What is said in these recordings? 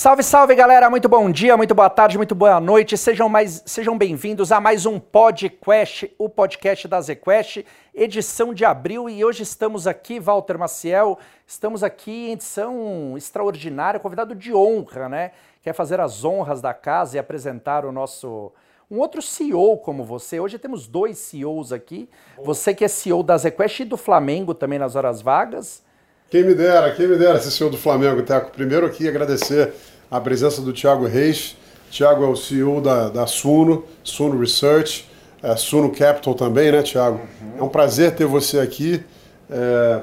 Salve, salve galera, muito bom dia, muito boa tarde, muito boa noite. Sejam, mais, sejam bem-vindos a mais um podcast, o podcast da ZQuest, edição de abril. E hoje estamos aqui, Walter Maciel, estamos aqui em edição extraordinária, convidado de honra, né? Quer fazer as honras da casa e apresentar o nosso. Um outro CEO como você. Hoje temos dois CEOs aqui. Você que é CEO da ZQuest e do Flamengo também nas horas vagas. Quem me dera, quem me dera ser CEO do Flamengo, Teco. Primeiro aqui agradecer a presença do Thiago Reis. Thiago é o CEO da, da Suno, Suno Research, é, Suno Capital também, né, Thiago? Uhum. É um prazer ter você aqui.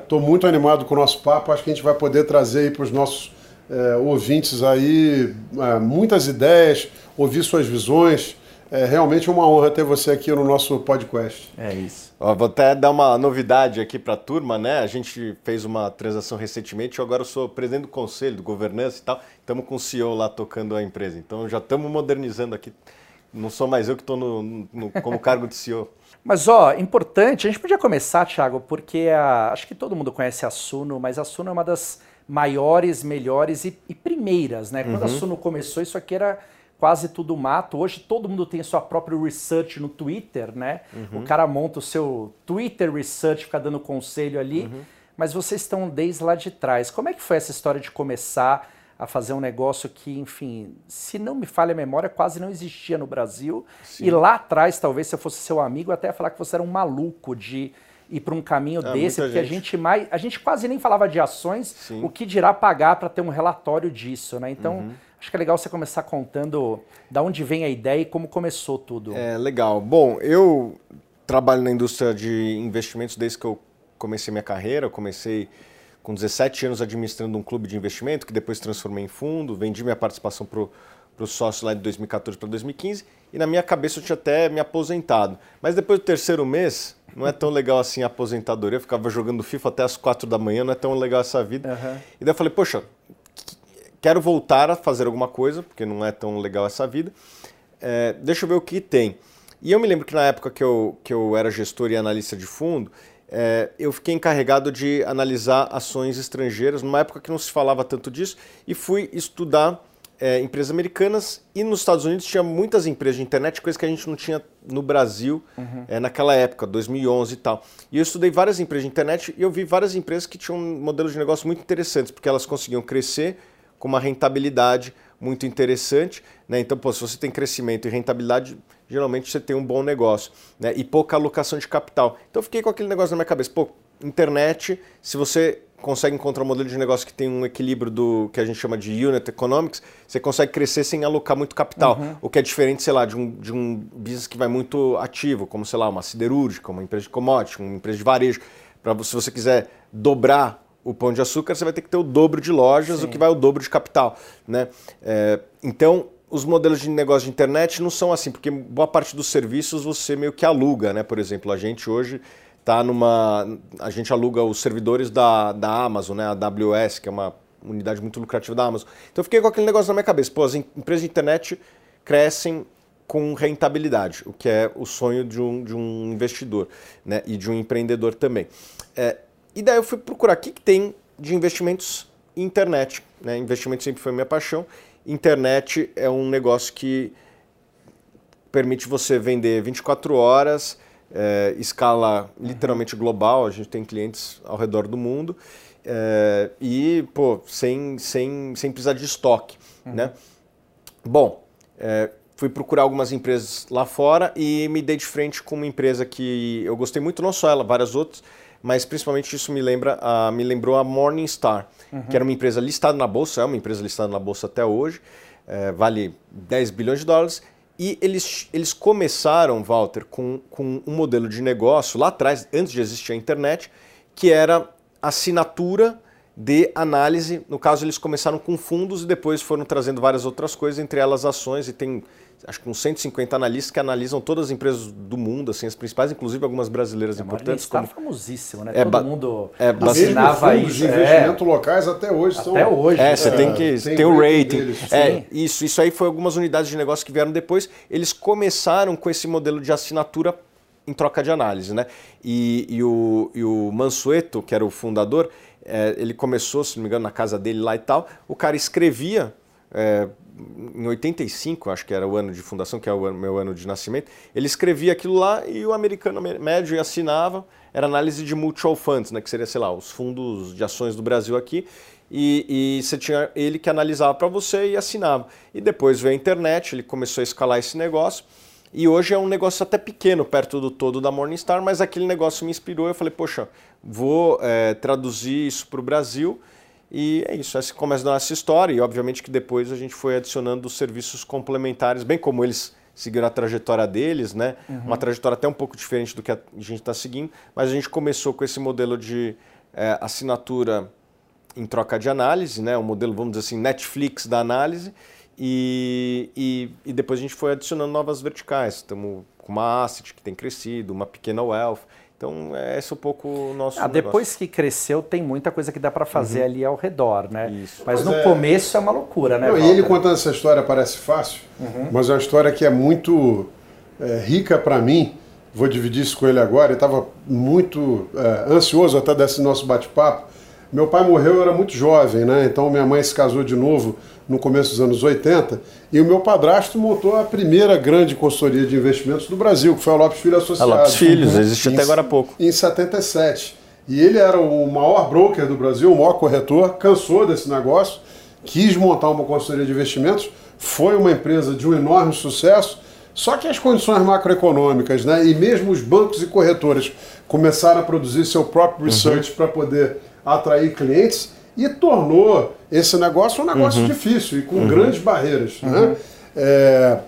Estou é, muito animado com o nosso papo. Acho que a gente vai poder trazer aí para os nossos é, ouvintes aí é, muitas ideias, ouvir suas visões. É realmente uma honra ter você aqui no nosso podcast. É isso. Ó, vou até dar uma novidade aqui para a turma, né? A gente fez uma transação recentemente, eu agora sou presidente do conselho, do governança e tal. Estamos com o CEO lá tocando a empresa. Então já estamos modernizando aqui. Não sou mais eu que estou no, no, como cargo de CEO. Mas, ó, importante, a gente podia começar, Thiago, porque a, acho que todo mundo conhece a Suno, mas a Suno é uma das maiores, melhores e, e primeiras, né? Quando uhum. a Suno começou, isso aqui era quase tudo mato. Hoje todo mundo tem sua própria research no Twitter, né? Uhum. O cara monta o seu Twitter research, fica dando conselho ali. Uhum. Mas vocês estão desde lá de trás. Como é que foi essa história de começar a fazer um negócio que, enfim, se não me falha a memória, quase não existia no Brasil. Sim. E lá atrás, talvez se eu fosse seu amigo, eu até ia falar que você era um maluco de ir para um caminho é, desse, porque gente. a gente mais, a gente quase nem falava de ações, Sim. o que dirá pagar para ter um relatório disso, né? Então, uhum. acho que é legal você começar contando da onde vem a ideia e como começou tudo. É legal. Bom, eu trabalho na indústria de investimentos desde que eu comecei minha carreira, eu comecei com 17 anos administrando um clube de investimento, que depois transformei em fundo, vendi minha participação para o sócio lá de 2014 para 2015, e na minha cabeça eu tinha até me aposentado. Mas depois do terceiro mês, não é tão legal assim a aposentadoria. Eu ficava jogando FIFA até as quatro da manhã, não é tão legal essa vida. Uhum. E daí eu falei, poxa, quero voltar a fazer alguma coisa, porque não é tão legal essa vida. É, deixa eu ver o que tem. E eu me lembro que na época que eu, que eu era gestor e analista de fundo, é, eu fiquei encarregado de analisar ações estrangeiras, numa época que não se falava tanto disso, e fui estudar é, empresas americanas e nos Estados Unidos tinha muitas empresas de internet, coisa que a gente não tinha no Brasil uhum. é, naquela época, 2011 e tal. E eu estudei várias empresas de internet e eu vi várias empresas que tinham modelos de negócio muito interessantes, porque elas conseguiam crescer com uma rentabilidade muito interessante. Né? Então, pô, se você tem crescimento e rentabilidade, geralmente você tem um bom negócio né? e pouca alocação de capital. Então, eu fiquei com aquele negócio na minha cabeça. Pô, internet, se você consegue encontrar um modelo de negócio que tem um equilíbrio do que a gente chama de unit economics, você consegue crescer sem alocar muito capital. Uhum. O que é diferente, sei lá, de um, de um business que vai muito ativo, como, sei lá, uma siderúrgica, uma empresa de commodity, uma empresa de varejo. Para se você quiser dobrar o pão de açúcar, você vai ter que ter o dobro de lojas, Sim. o que vai o dobro de capital. Né? É, então, os modelos de negócio de internet não são assim, porque boa parte dos serviços você meio que aluga, né? Por exemplo, a gente hoje está numa. A gente aluga os servidores da, da Amazon, né? A AWS, que é uma unidade muito lucrativa da Amazon. Então eu fiquei com aquele negócio na minha cabeça. Pô, as empresas de internet crescem com rentabilidade, o que é o sonho de um, de um investidor né? e de um empreendedor também. É, e daí eu fui procurar o que, que tem de investimentos em internet. Né? Investimento sempre foi minha paixão. Internet é um negócio que permite você vender 24 horas é, escala literalmente global, a gente tem clientes ao redor do mundo é, e pô, sem, sem, sem precisar de estoque. Uhum. Né? Bom, é, fui procurar algumas empresas lá fora e me dei de frente com uma empresa que eu gostei muito, não só ela, várias outras, mas principalmente isso me lembra, a, me lembrou a Morningstar, uhum. que era uma empresa listada na bolsa, é uma empresa listada na bolsa até hoje, é, vale 10 bilhões de dólares e eles, eles começaram, Walter, com, com um modelo de negócio lá atrás, antes de existir a internet, que era assinatura de análise. No caso, eles começaram com fundos e depois foram trazendo várias outras coisas, entre elas ações, e tem acho que uns 150 analistas que analisam todas as empresas do mundo, assim, as principais, inclusive algumas brasileiras é, importantes. Como... famosíssimo, né? É, Todo mundo é, assinava isso. de investimento é. locais até hoje. Até são... hoje. É, você tem que tem, tem o rating. É, isso, isso aí foi algumas unidades de negócio que vieram depois. Eles começaram com esse modelo de assinatura em troca de análise, né? E, e, o, e o Mansueto, que era o fundador, é, ele começou, se não me engano, na casa dele lá e tal. O cara escrevia é, em 85, acho que era o ano de fundação, que é o meu ano de nascimento, ele escrevia aquilo lá e o americano médio assinava. Era análise de mutual funds, né, que seria, sei lá, os fundos de ações do Brasil aqui. E, e você tinha ele que analisava para você e assinava. E depois veio a internet, ele começou a escalar esse negócio. E hoje é um negócio até pequeno, perto do todo da Morningstar, mas aquele negócio me inspirou. Eu falei, poxa, vou é, traduzir isso para o Brasil. E é isso, essa começa a essa história. E obviamente que depois a gente foi adicionando serviços complementares, bem como eles seguiram a trajetória deles, né? Uhum. Uma trajetória até um pouco diferente do que a gente está seguindo. Mas a gente começou com esse modelo de é, assinatura em troca de análise, né? um modelo, vamos dizer assim, Netflix da análise, e, e, e depois a gente foi adicionando novas verticais. Estamos com uma asset que tem crescido, uma pequena wealth. Então, é esse um pouco o nosso. Ah, depois que cresceu, tem muita coisa que dá para fazer uhum. ali ao redor, né? Isso. Mas, no é... começo é uma loucura, né? Não, e ele contando essa história parece fácil, uhum. mas é uma história que é muito é, rica para mim. Vou dividir isso com ele agora. Ele estava muito é, ansioso até desse nosso bate-papo meu pai morreu, eu era muito jovem, né? Então minha mãe se casou de novo no começo dos anos 80 e o meu padrasto montou a primeira grande consultoria de investimentos do Brasil, que foi a Lopes Filho Associados. A Lopes Filhos, uhum. existe até agora há pouco. Em 77. E ele era o maior broker do Brasil, o maior corretor, cansou desse negócio, quis montar uma consultoria de investimentos, foi uma empresa de um enorme sucesso, só que as condições macroeconômicas, né, e mesmo os bancos e corretoras começaram a produzir seu próprio research uhum. para poder atrair clientes e tornou esse negócio um negócio uhum. difícil e com uhum. grandes barreiras. Né? Uhum. É,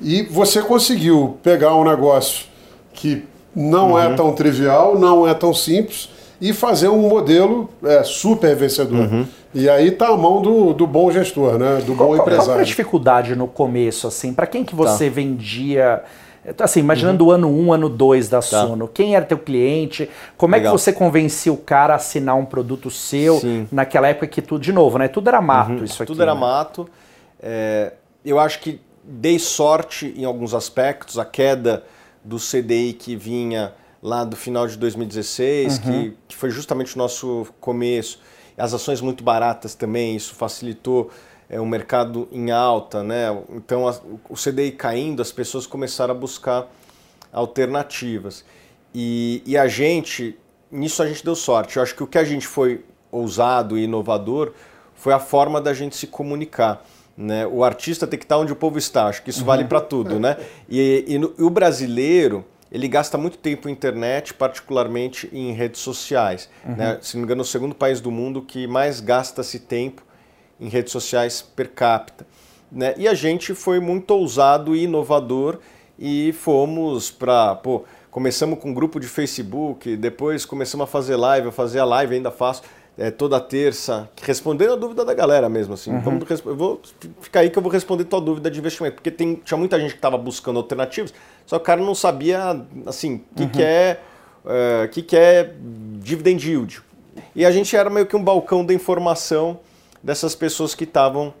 e você conseguiu pegar um negócio que não é uhum. tão trivial, não é tão simples, e fazer um modelo é, super vencedor. Uhum. E aí está a mão do, do bom gestor, né? do bom empresário. Qual foi a dificuldade no começo? assim? Para quem que você tá. vendia assim, imaginando uhum. o ano 1, um, ano 2 da tá. Suno, quem era teu cliente? Como Legal. é que você convencia o cara a assinar um produto seu Sim. naquela época que tudo, de novo, né? Tudo era mato uhum. isso aqui. Tudo era né? mato. É, eu acho que dei sorte em alguns aspectos, a queda do CDI que vinha lá do final de 2016, uhum. que, que foi justamente o nosso começo, as ações muito baratas também, isso facilitou é, um mercado em alta, né? Então a, o CDI caindo, as pessoas começaram a buscar alternativas. E, e, a gente, nisso a gente deu sorte. Eu acho que o que a gente foi ousado e inovador foi a forma da gente se comunicar. Né? O artista tem que estar onde o povo está, acho que isso uhum. vale para tudo. Né? E, e, no, e, o brasileiro, ele gasta muito tempo na internet, particularmente em redes sociais. Uhum. Né? Se não me engano, é o segundo país do mundo que mais gasta-se tempo em redes sociais per capita. Né? E a gente foi muito ousado e inovador e fomos para. Começamos com um grupo de Facebook, depois começamos a fazer live, eu fazia a live, ainda faço é, toda terça, respondendo a dúvida da galera mesmo. Assim. Uhum. Vamos, eu vou ficar aí que eu vou responder tua dúvida de investimento, porque tem, tinha muita gente que estava buscando alternativas, só que o cara não sabia assim, o que, uhum. que, é, é, que, que é dividend yield. E a gente era meio que um balcão da informação dessas pessoas que estavam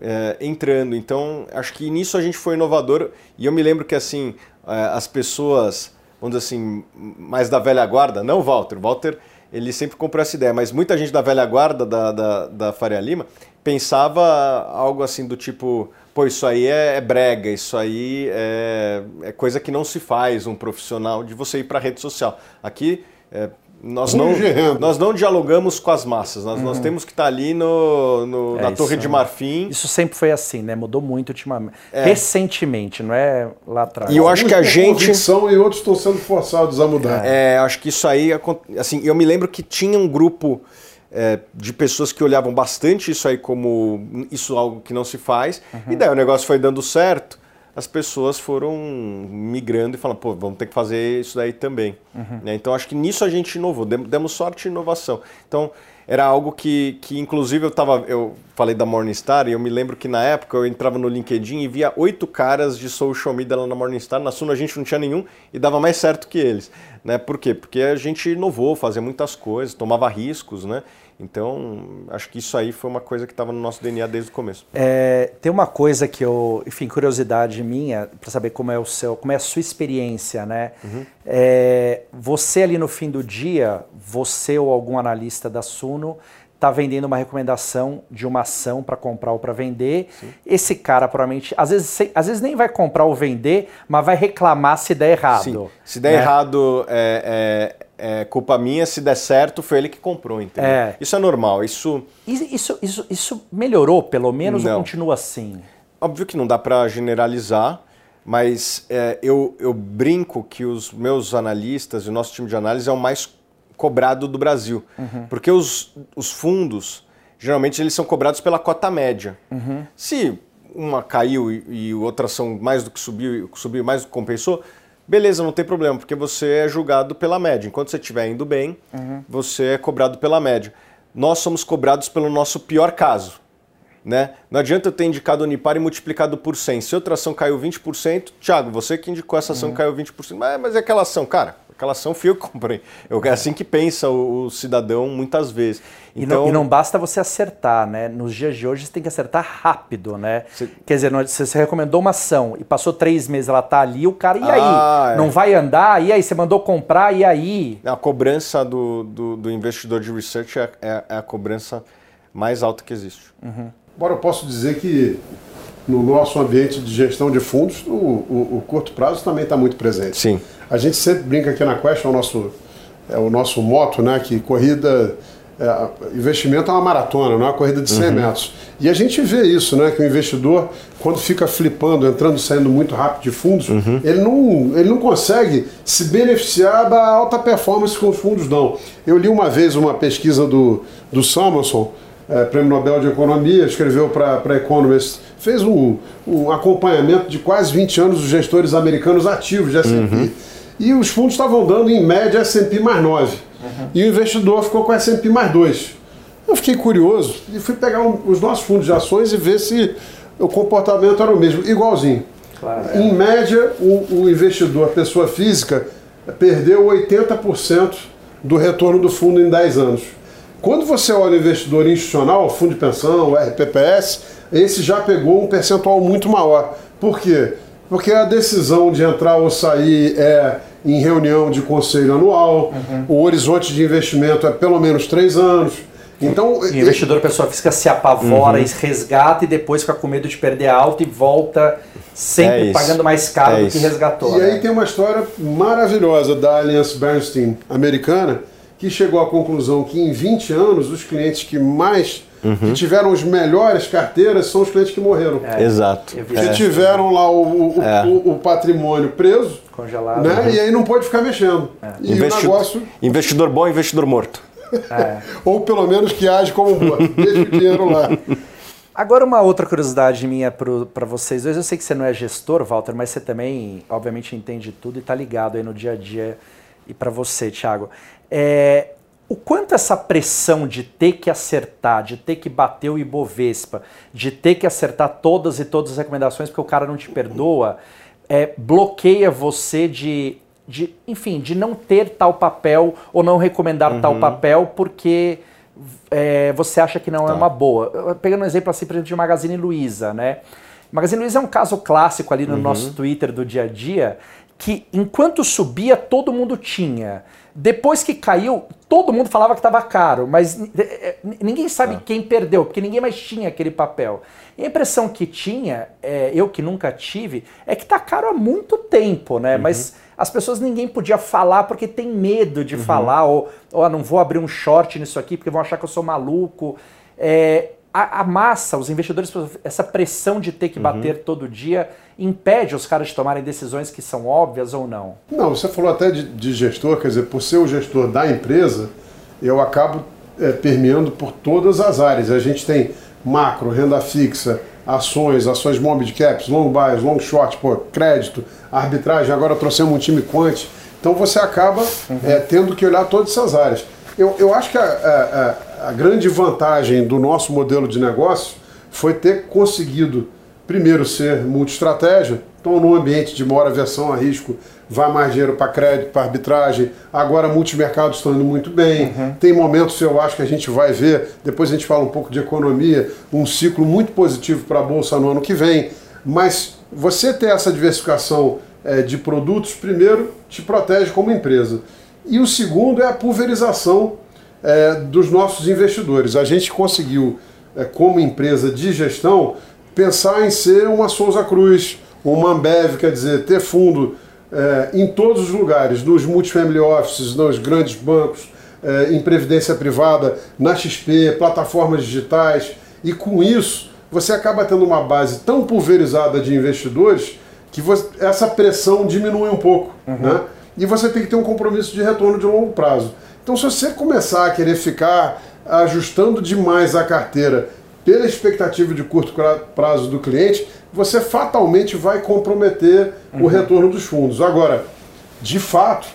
é, entrando. Então, acho que nisso a gente foi inovador. E eu me lembro que assim é, as pessoas, vamos dizer assim, mais da velha guarda, não Walter, Walter ele sempre comprou essa ideia, mas muita gente da velha guarda da, da, da Faria Lima pensava algo assim do tipo, pô, isso aí é, é brega, isso aí é, é, coisa que não se faz um profissional de você ir para a rede social. Aqui, é, nós não, nós não dialogamos com as massas, nós, uhum. nós temos que estar ali no, no é na Torre de Marfim. Isso sempre foi assim, né? Mudou muito ultimamente. É. Recentemente, não é lá atrás. E eu acho que a gente. São e outros estão sendo forçados a mudar. É, acho que isso aí. Assim, eu me lembro que tinha um grupo é, de pessoas que olhavam bastante isso aí como isso é algo que não se faz. Uhum. E daí o negócio foi dando certo as pessoas foram migrando e falando, pô, vamos ter que fazer isso daí também. Uhum. Né? Então acho que nisso a gente inovou, demos sorte e inovação. Então era algo que, que inclusive eu tava, eu falei da Morningstar e eu me lembro que na época eu entrava no LinkedIn e via oito caras de social media lá na Morningstar, na Suno a gente não tinha nenhum e dava mais certo que eles. Né? Por quê? Porque a gente inovou, fazia muitas coisas, tomava riscos, né? Então, acho que isso aí foi uma coisa que estava no nosso DNA desde o começo. É, tem uma coisa que eu, enfim, curiosidade minha, para saber como é o seu, como é a sua experiência, né? Uhum. É, você ali no fim do dia, você ou algum analista da Suno está vendendo uma recomendação de uma ação para comprar ou para vender. Sim. Esse cara provavelmente, às vezes, às vezes nem vai comprar ou vender, mas vai reclamar se der errado. Sim. Se der né? errado, é, é, é, culpa minha. Se der certo, foi ele que comprou, entendeu? É. Isso é normal. Isso... Isso, isso, isso melhorou, pelo menos, não. ou continua assim? Óbvio que não dá para generalizar, mas é, eu, eu brinco que os meus analistas e o nosso time de análise é o mais cobrado do Brasil. Uhum. Porque os, os fundos, geralmente, eles são cobrados pela cota média. Uhum. Se uma caiu e, e outra ação mais do que subiu, subiu mais do que compensou, beleza, não tem problema, porque você é julgado pela média. Enquanto você estiver indo bem, uhum. você é cobrado pela média. Nós somos cobrados pelo nosso pior caso. Né? Não adianta eu ter indicado o Unipar e multiplicado por 100. Se outra ação caiu 20%, Thiago, você que indicou essa ação uhum. caiu 20%. Mas, mas é aquela ação, cara, aquela ação fui eu que comprei. Eu, é assim que pensa o, o cidadão muitas vezes. Então, e, não, e, não, basta você acertar, né? Nos dias de hoje você tem que acertar rápido, né? Você... Quer dizer, se você recomendou uma ação e passou três meses ela tá ali, o cara, e aí? Ah, é. Não vai andar? E aí? Você mandou comprar, e aí? A cobrança do, do, do investidor de research é, é, é, a cobrança mais alta que existe. Uhum. Agora eu posso dizer que no nosso ambiente de gestão de fundos, o, o, o curto prazo também está muito presente. Sim. A gente sempre brinca aqui na Quest, é o nosso, é o nosso moto, né? Que corrida. É, investimento é uma maratona, não é uma corrida de 100 uhum. metros. E a gente vê isso, né? Que o investidor, quando fica flipando, entrando e saindo muito rápido de fundos, uhum. ele, não, ele não consegue se beneficiar da alta performance que os fundos dão. Eu li uma vez uma pesquisa do, do Samuelson, é, Prêmio Nobel de Economia, escreveu para a Economist, fez um, um, acompanhamento de quase 20 anos dos gestores americanos ativos de S&P. Uhum. E os fundos estavam dando, em média, S&P mais 9. Uhum. E o investidor ficou com S&P mais 2. Eu fiquei curioso e fui pegar um, os nossos fundos de ações e ver se o comportamento era o mesmo, igualzinho. Claro, é. Em média, o, o investidor, a pessoa física, perdeu 80% do retorno do fundo em 10 anos. Quando você olha o investidor institucional, fundo de pensão, RPPS, esse já pegou um percentual muito maior. Por quê? Porque a decisão de entrar ou sair é em reunião de conselho anual, uhum. o horizonte de investimento é pelo menos três anos. Então, o investidor, pessoa física, se apavora, uhum. resgata e depois fica com medo de perder alta e volta sempre é pagando mais caro é do que resgatou. E né? aí tem uma história maravilhosa da Allianz Bernstein americana, que chegou à conclusão que em 20 anos os clientes que mais uhum. que tiveram as melhores carteiras são os clientes que morreram. É, Exato. Que é. tiveram lá o, o, é. o, o patrimônio preso, congelado, né? Uhum. E aí não pode ficar mexendo. É. E Investi o negócio... Investidor bom, investidor morto. É. Ou pelo menos que age como morto. Deixa o dinheiro lá. Agora, uma outra curiosidade minha para vocês dois. Eu sei que você não é gestor, Walter, mas você também, obviamente, entende tudo e está ligado aí no dia a dia. E para você, Thiago. É, o quanto essa pressão de ter que acertar, de ter que bater o Ibovespa, de ter que acertar todas e todas as recomendações porque o cara não te perdoa, é, bloqueia você de, de, enfim, de não ter tal papel ou não recomendar uhum. tal papel porque é, você acha que não é tá. é uma boa. Pegando um exemplo assim, por exemplo, de Magazine Luiza, né? Magazine Luiza é um caso clássico ali no uhum. nosso Twitter do dia a dia, que enquanto subia todo mundo tinha. Depois que caiu, todo mundo falava que estava caro, mas ninguém sabe é. quem perdeu, porque ninguém mais tinha aquele papel. E a impressão que tinha, é, eu que nunca tive, é que está caro há muito tempo, né? Uhum. Mas as pessoas ninguém podia falar porque tem medo de uhum. falar, ou, ou ah, não vou abrir um short nisso aqui porque vão achar que eu sou maluco. É, a, a, massa, os investidores, essa pressão de ter que bater uhum. todo dia, impede os caras de tomarem decisões que são óbvias ou não? Não, você falou até de, de gestor, quer dizer, por ser o gestor da empresa, eu acabo é, permeando por todas as áreas. A gente tem macro, renda fixa, ações, ações mid caps, long buys, long short, pô, crédito, arbitragem, agora trouxemos um time quant. Então você acaba uhum. é, tendo que olhar todas essas áreas. Eu, eu acho que a, a, a grande vantagem do nosso modelo de negócio foi ter conseguido, primeiro, ser multi-estratégia. Então, num ambiente de maior aversão a risco, vai mais dinheiro para crédito, para arbitragem. Agora, multimercados estão indo muito bem. Uhum. Tem momentos, eu acho que a gente vai ver, depois a gente fala um pouco de economia, um ciclo muito positivo para a Bolsa no ano que vem. Mas você ter essa diversificação é, de produtos, primeiro, te protege como empresa. E o segundo é a pulverização é, dos nossos investidores. A gente conseguiu, é, como empresa de gestão, pensar em ser uma Souza Cruz, uma Ambev, quer dizer, ter fundo é, em todos os lugares, nos multifamily offices, nos grandes bancos, é, em previdência privada, na XP, plataformas digitais, e com isso você acaba tendo uma base tão pulverizada de investidores que você, essa pressão diminui um pouco. Uhum. Né? E você tem que ter um compromisso de retorno de longo prazo. Então, se você começar a querer ficar ajustando demais a carteira pela expectativa de curto prazo do cliente, você fatalmente vai comprometer uhum. o retorno dos fundos. Agora, de fato,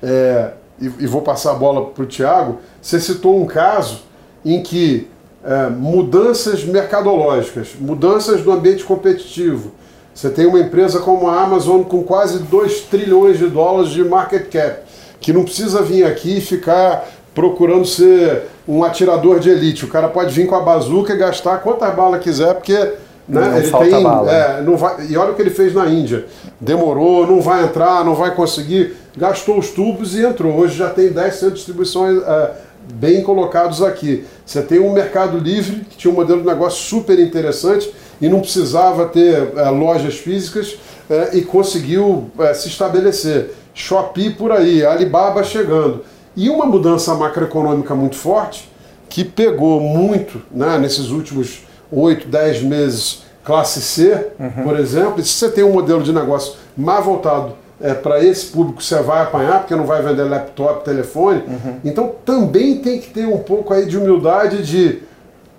é, e, e, vou passar a bola para o Tiago, você citou um caso em que é, mudanças mercadológicas, mudanças do ambiente competitivo. Você tem uma empresa como a Amazon com quase 2 trilhões de dólares de market cap, que não precisa vir aqui e ficar procurando ser um atirador de elite. O cara pode vir com a bazuca e gastar quantas balas quiser, porque né, não ele falta tem. Bala. É, não vai, e olha o que ele fez na Índia. Demorou, não vai entrar, não vai conseguir. Gastou os tubos e entrou. Hoje já tem 10 centros de distribuição é, bem colocados aqui. Você tem um mercado livre, que tinha um modelo de negócio super interessante e não precisava ter é, lojas físicas é, e conseguiu é, se estabelecer. Shopee por aí, Alibaba chegando. E uma mudança macroeconômica muito forte, que pegou muito né, nesses últimos 8, 10 meses, classe C, uhum. por exemplo, e se você tem um modelo de negócio mais voltado é, para esse público, você vai apanhar, porque não vai vender laptop, telefone. Uhum. Então também tem que ter um pouco aí de humildade de.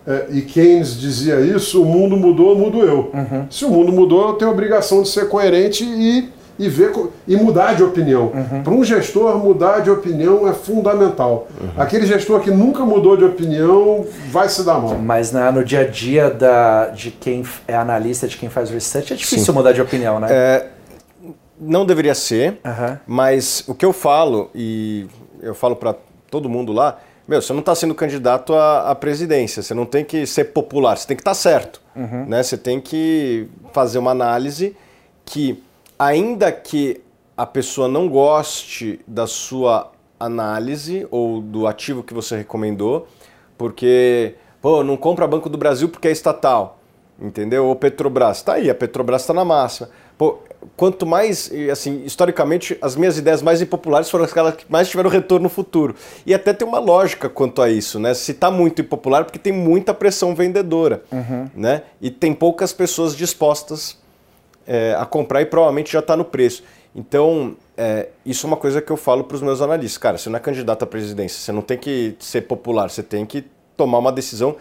É, e Keynes dizia isso: o mundo mudou, mudo eu. Uhum. Se o mundo mudou, eu tenho a obrigação de ser coerente e e ver e mudar de opinião. Uhum. Para um gestor, mudar de opinião é fundamental. Uhum. Aquele gestor que nunca mudou de opinião vai se dar mal. Mas né, no dia a dia da, de quem é analista, de quem faz research, é difícil Sim. mudar de opinião, né? É, não deveria ser, uhum. mas o que eu falo, e eu falo para todo mundo lá, meu, você não está sendo candidato à, à, presidência, você não tem que ser popular, você tem que estar tá certo. Uhum. Né? Você tem que fazer uma análise que ainda que a pessoa não goste da sua análise ou do ativo que você recomendou, porque, pô, não compra Banco do Brasil porque é estatal, entendeu? Ou Petrobras, tá aí, a Petrobras está na máxima. Pô, quanto mais, assim, historicamente, as minhas ideias mais impopulares foram aquelas que mais tiveram retorno no futuro. E até tem uma lógica quanto a isso, né? Se está muito impopular, porque tem muita pressão vendedora, uhum. né? E tem poucas pessoas dispostas é, a comprar e provavelmente já está no preço. Então, é, isso é uma coisa que eu falo para os meus analistas. Cara, você não é candidato à presidência, você não tem que ser popular, você tem que tomar uma decisão,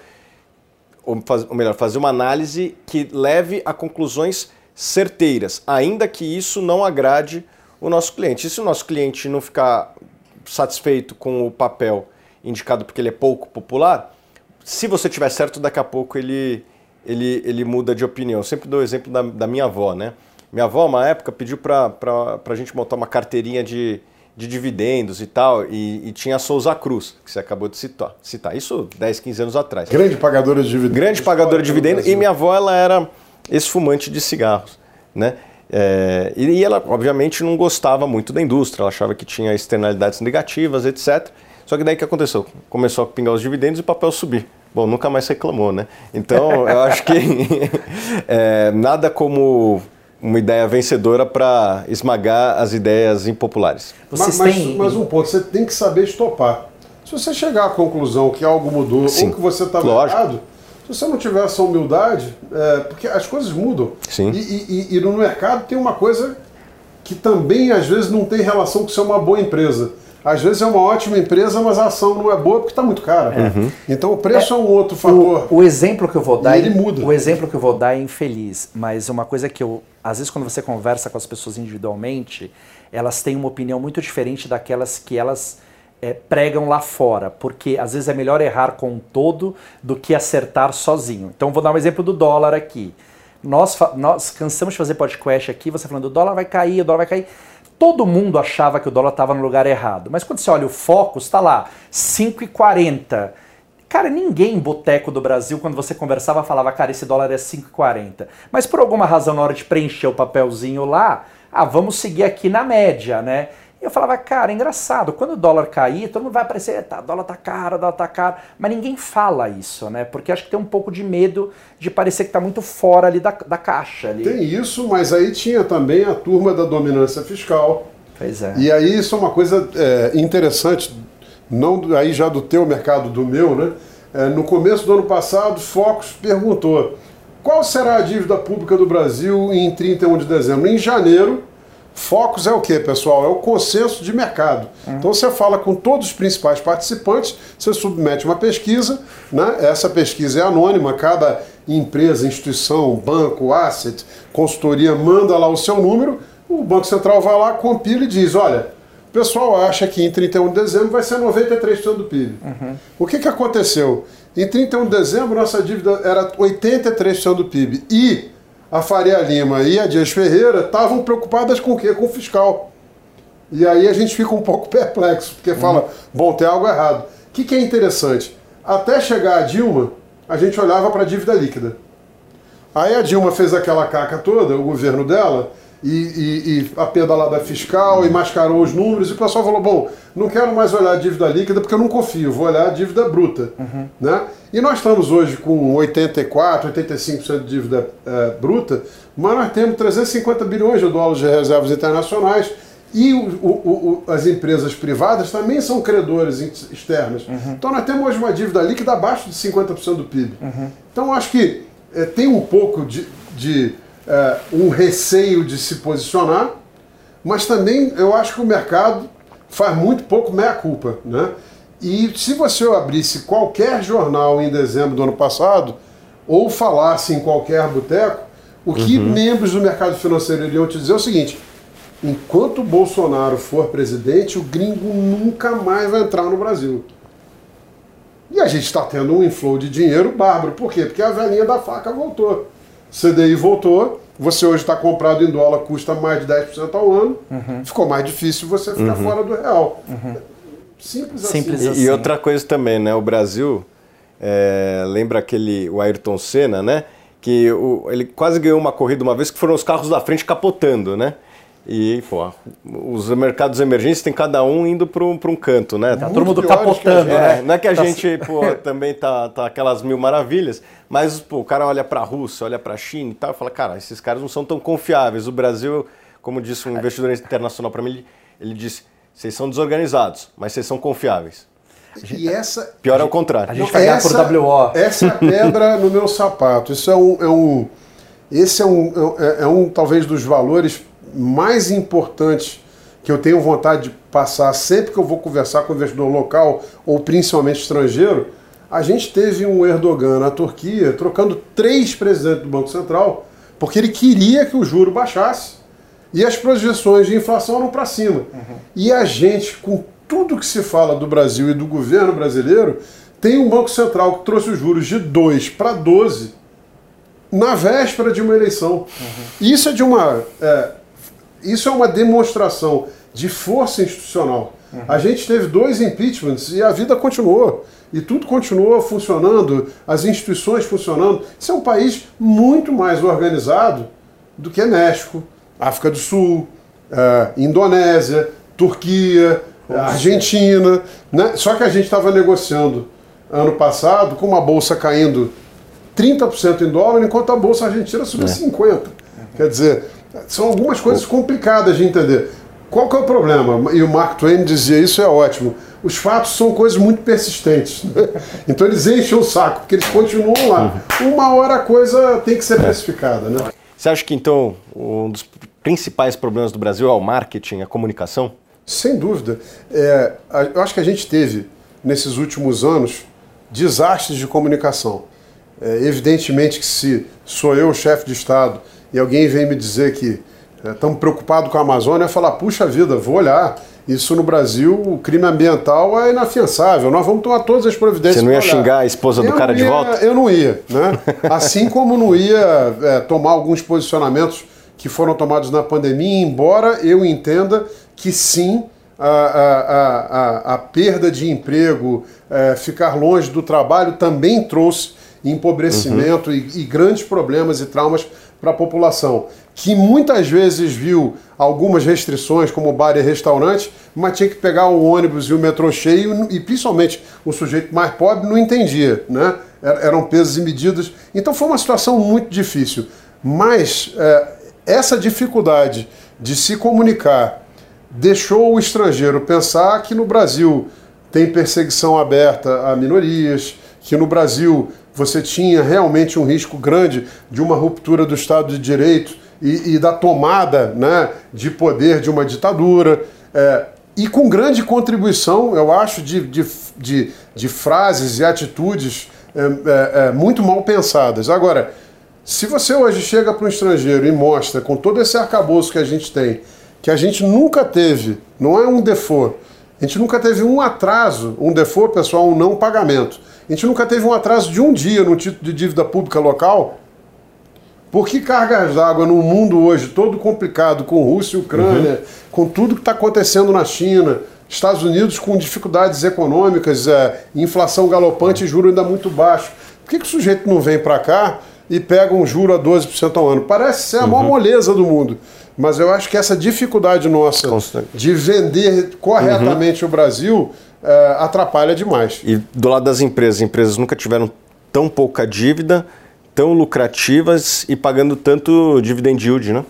ou, faz, ou melhor, fazer uma análise que leve a conclusões certeiras, ainda que isso não agrade o nosso cliente. E se o nosso cliente não ficar satisfeito com o papel indicado porque ele é pouco popular, se você tiver certo, daqui a pouco ele ele, ele muda de opinião. Eu sempre dou o exemplo da, da minha avó, né? Minha avó, uma época, pediu para a gente montar uma carteirinha de, de dividendos e tal, e, e, tinha a Souza Cruz, que você acabou de citar. citar. Isso 10, 15 anos atrás. Grande pagadora de dividendos. Grande pagadora de dividendos, e minha avó ela era ex-fumante de cigarros, né? É, e ela, obviamente, não gostava muito da indústria, ela achava que tinha externalidades negativas, etc. Só que daí o que aconteceu? Começou a pingar os dividendos e o papel subir. Bom, nunca mais reclamou, né? Então, eu acho que é, nada como uma ideia vencedora para esmagar as ideias impopulares. Mas, mas, mas, um ponto, você tem que saber estopar. Se você chegar à conclusão que algo mudou Sim, ou que você estava errado, se você não tiver essa humildade, é, porque as coisas mudam. Sim. E, e, e no mercado tem uma coisa que também às vezes não tem relação com ser uma boa empresa às vezes é uma ótima empresa, mas a ação não é boa porque está muito cara. É. Uhum. Então o preço é, é, um outro fator. O, o exemplo que eu vou dar, ele muda. O exemplo que eu vou dar é infeliz, mas uma coisa que eu, às vezes quando você conversa com as pessoas individualmente, elas têm uma opinião muito diferente daquelas que elas é, pregam lá fora, porque às vezes é melhor errar com um todo do que acertar sozinho. Então vou dar um exemplo do dólar aqui. Nós, nós cansamos de fazer podcast aqui, você falando o dólar vai cair, o dólar vai cair. Todo mundo achava que o dólar estava no lugar errado. Mas quando você olha o foco, está lá, 5,40. Cara, ninguém em boteco do Brasil, quando você conversava, falava, cara, esse dólar é 5,40. Mas por alguma razão, na hora de preencher o papelzinho lá, ah, vamos seguir aqui na média, né? Eu falava, cara, é engraçado, quando o dólar cair, todo mundo vai aparecer, tá, dólar tá caro, dólar tá caro, mas ninguém fala isso, né? Porque acho que tem um pouco de medo de parecer que tá muito fora ali da, da caixa. Ali. Tem isso, mas aí tinha também a turma da dominância fiscal. Pois é. E aí isso é uma coisa é, interessante, não aí já do teu mercado, do meu, né? É, no começo do ano passado, Focus perguntou qual será a dívida pública do Brasil em 31 de dezembro. Em janeiro, Focus é o que, pessoal? É o consenso de mercado. Uhum. Então você fala com todos os principais participantes, você submete uma pesquisa, né? essa pesquisa é anônima, cada empresa, instituição, banco, asset, consultoria manda lá o seu número, o Banco Central vai lá, compila e diz: olha, o pessoal acha que em 31 de dezembro vai ser 93% do PIB. Uhum. O que, que aconteceu? Em 31 de dezembro, nossa dívida era 83% do PIB. E a Faria Lima e a Dias Ferreira estavam preocupadas com o quê? Com o fiscal. E aí a gente fica um pouco perplexo, porque fala, uhum. bom, tem algo errado. O que, que é interessante? Até chegar a Dilma, a gente olhava para a dívida líquida. Aí a Dilma fez aquela caca toda, o governo dela, e, e, e a pedalada fiscal, e mascarou os números, e o pessoal falou: bom, não quero mais olhar a dívida líquida porque eu não confio, vou olhar a dívida bruta. Uhum. Né? E nós estamos hoje com 84%, 85% de dívida é, bruta, mas nós temos 350 bilhões de dólares de reservas internacionais. E o, o, o, as empresas privadas também são credores externas. Uhum. Então nós temos hoje uma dívida líquida abaixo de 50% do PIB. Uhum. Então acho que é, tem um pouco de, de é, um receio de se posicionar, mas também eu acho que o mercado faz muito pouco meia-culpa. Né? E se você abrisse qualquer jornal em dezembro do ano passado, ou falasse em qualquer boteco, o que uhum. membros do mercado financeiro iriam te dizer é o seguinte: enquanto o Bolsonaro for presidente, o gringo nunca mais vai entrar no Brasil. E a gente está tendo um inflow de dinheiro bárbaro. Por quê? Porque a velhinha da faca voltou. CDI voltou, você hoje está comprado em dólar, custa mais de 10% ao ano, uhum. ficou mais difícil você ficar uhum. fora do real. Uhum. Simples, Simples assim. assim. E, e, outra coisa também, né? O Brasil, é, lembra aquele, o Ayrton Senna, né? Que o, ele quase ganhou uma corrida uma vez que foram os carros da frente capotando, né? E, pô, os mercados emergentes tem cada um indo para um, um canto, né? Tá todo mundo capotando, né? É, não é que a tá gente, pô, também tá, tá aquelas mil maravilhas, mas, pô, o cara olha para a Rússia, olha para a China e tal, e fala, cara, esses caras não são tão confiáveis. O Brasil, como disse um investidor internacional para mim, ele, ele disse, vocês são desorganizados, mas vocês são confiáveis. E essa... Pior é o contrário. A gente vai por WO. Essa é a pedra no meu sapato. Isso é um... É um esse é um, é, é um, talvez, dos valores mais importantes que eu tenho vontade de passar sempre que eu vou conversar com investidor local ou principalmente estrangeiro, a gente teve um Erdogan na Turquia trocando três presidentes do Banco Central porque ele queria que o juro baixasse e as projeções de inflação eram para cima. Uhum. E a gente, com tudo que se fala do Brasil e do governo brasileiro, tem um Banco Central que trouxe os juros de 2 para 12 na véspera de uma eleição. Uhum. Isso é de uma. É, isso é uma demonstração de força institucional. Uhum. A gente teve dois impeachments e a vida continuou. E tudo continuou funcionando, as instituições funcionando. Isso é um país muito mais organizado do que México, África do Sul, uh, Indonésia, Turquia, Argentina. Né? Só que a gente estava negociando ano passado com uma bolsa caindo 30% em dólar, enquanto a bolsa argentina subiu é. 50%. Quer dizer, são algumas coisas complicadas de entender. Qual que é o problema? E o Mark Twain dizia isso, é ótimo. Os fatos são coisas muito persistentes. Né? Então eles enchem o saco, porque eles continuam lá. Uma hora a coisa tem que ser precificada. Né? Você acha que então um dos principais problemas do Brasil é o marketing, a comunicação? Sem dúvida. É, eu acho que a gente teve, nesses últimos anos, desastres de comunicação. É, evidentemente que se sou eu o chefe de Estado e alguém vem me dizer que estamos é, preocupados com a Amazônia, eu falar, puxa vida, vou olhar. Isso no Brasil, o crime ambiental é inafiançável. Nós vamos tomar todas as providências. Você não ia xingar a esposa do cara ia, de volta? Eu não ia, né? Assim como não ia é, tomar alguns posicionamentos que foram tomados na pandemia, embora eu entenda que sim, a, a, a, a perda de emprego, é, ficar longe do trabalho também trouxe empobrecimento uhum. e, e, grandes problemas e traumas para a população, que muitas vezes viu algumas restrições, como bar e restaurante, mas tinha que pegar o ônibus e o metrô cheio, e principalmente o sujeito mais pobre não entendia, né? Eram pesos e medidas. Então foi uma situação muito difícil. Mas é, essa dificuldade de se comunicar deixou o estrangeiro pensar que no Brasil tem perseguição aberta a minorias, que no Brasil você tinha realmente um risco grande de uma ruptura do Estado de Direito e, e da tomada né, de poder de uma ditadura. É, e com grande contribuição, eu acho, de, de, de, de frases e atitudes é, é, é muito mal pensadas. Agora, se você hoje chega para um estrangeiro e mostra, com todo esse arcabouço que a gente tem, que a gente nunca teve, não é um default, a gente nunca teve um atraso, um default, pessoal, um não pagamento. A gente nunca teve um atraso de um dia no título de dívida pública local. Por que cargas d'água no mundo hoje todo complicado, com Rússia e Ucrânia, uhum. com tudo que está acontecendo na China, Estados Unidos com dificuldades econômicas, é, inflação galopante e juro ainda muito baixo. Por que, que o sujeito não vem para cá e pega um juro a 12% ao ano? Parece ser a maior uhum. moleza do mundo. Mas eu acho que essa dificuldade nossa Constante. de vender corretamente uhum. o Brasil é, atrapalha demais. E do lado das empresas, as empresas nunca tiveram tão pouca dívida, tão lucrativas e pagando tanto dividend yield, né?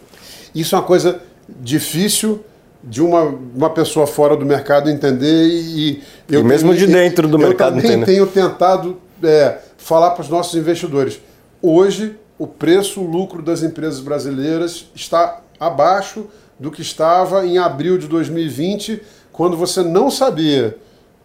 Isso é uma coisa difícil de uma, uma pessoa fora do mercado entender e, eu e mesmo tenho, de dentro do eu mercado entender. Eu também tenho tentado é, falar para os nossos investidores. Hoje, o preço, lucro das empresas brasileiras está abaixo do que estava em abril de 2020, quando você não sabia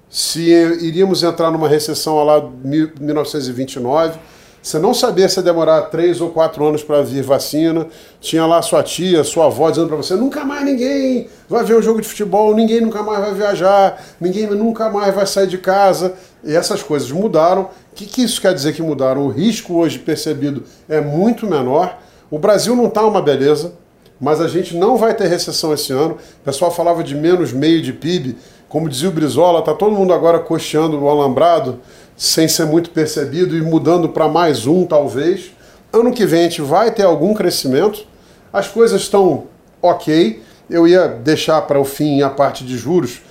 se iríamos entrar numa recessão lá de 1929. Você não sabia se ia demorar três ou quatro anos para vir vacina. Tinha lá sua tia, sua avó dizendo para você: nunca mais ninguém vai ver um jogo de futebol, ninguém nunca mais vai viajar, ninguém nunca mais vai sair de casa. E essas coisas mudaram. O que, que isso quer dizer que mudaram? O risco hoje percebido é muito menor. O Brasil não está uma beleza mas a gente não vai ter recessão esse ano. O pessoal falava de menos meio de PIB. Como dizia o Brizola, está todo mundo agora coxeando no alambrado, sem ser muito percebido e mudando para mais um, talvez. Ano que vem a gente vai ter algum crescimento. As coisas estão ok. Eu ia deixar para o fim a parte de juros.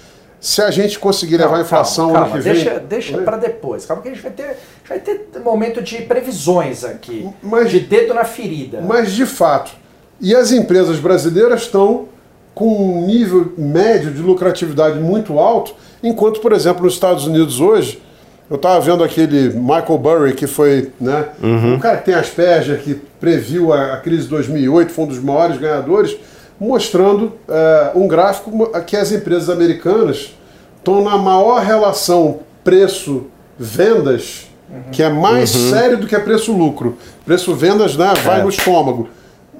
Se a gente conseguir levar a inflação calma, ano que deixa, vem. Deixa para depois. Calma que a gente vai ter, vai ter momento de previsões aqui. Mas, de dedo na ferida. Mas de fato e as empresas brasileiras estão com um nível médio de lucratividade muito alto, enquanto, por exemplo, nos Estados Unidos hoje, eu estava vendo aquele Michael Burry, que foi né, uhum. um cara que tem Asperger, que previu a, a, crise de 2008, foi um dos maiores ganhadores, mostrando é, um gráfico que as empresas americanas estão na maior relação preço-vendas, uhum. que é mais uhum. sério do que preço-lucro. Preço-vendas né, vai é. no estômago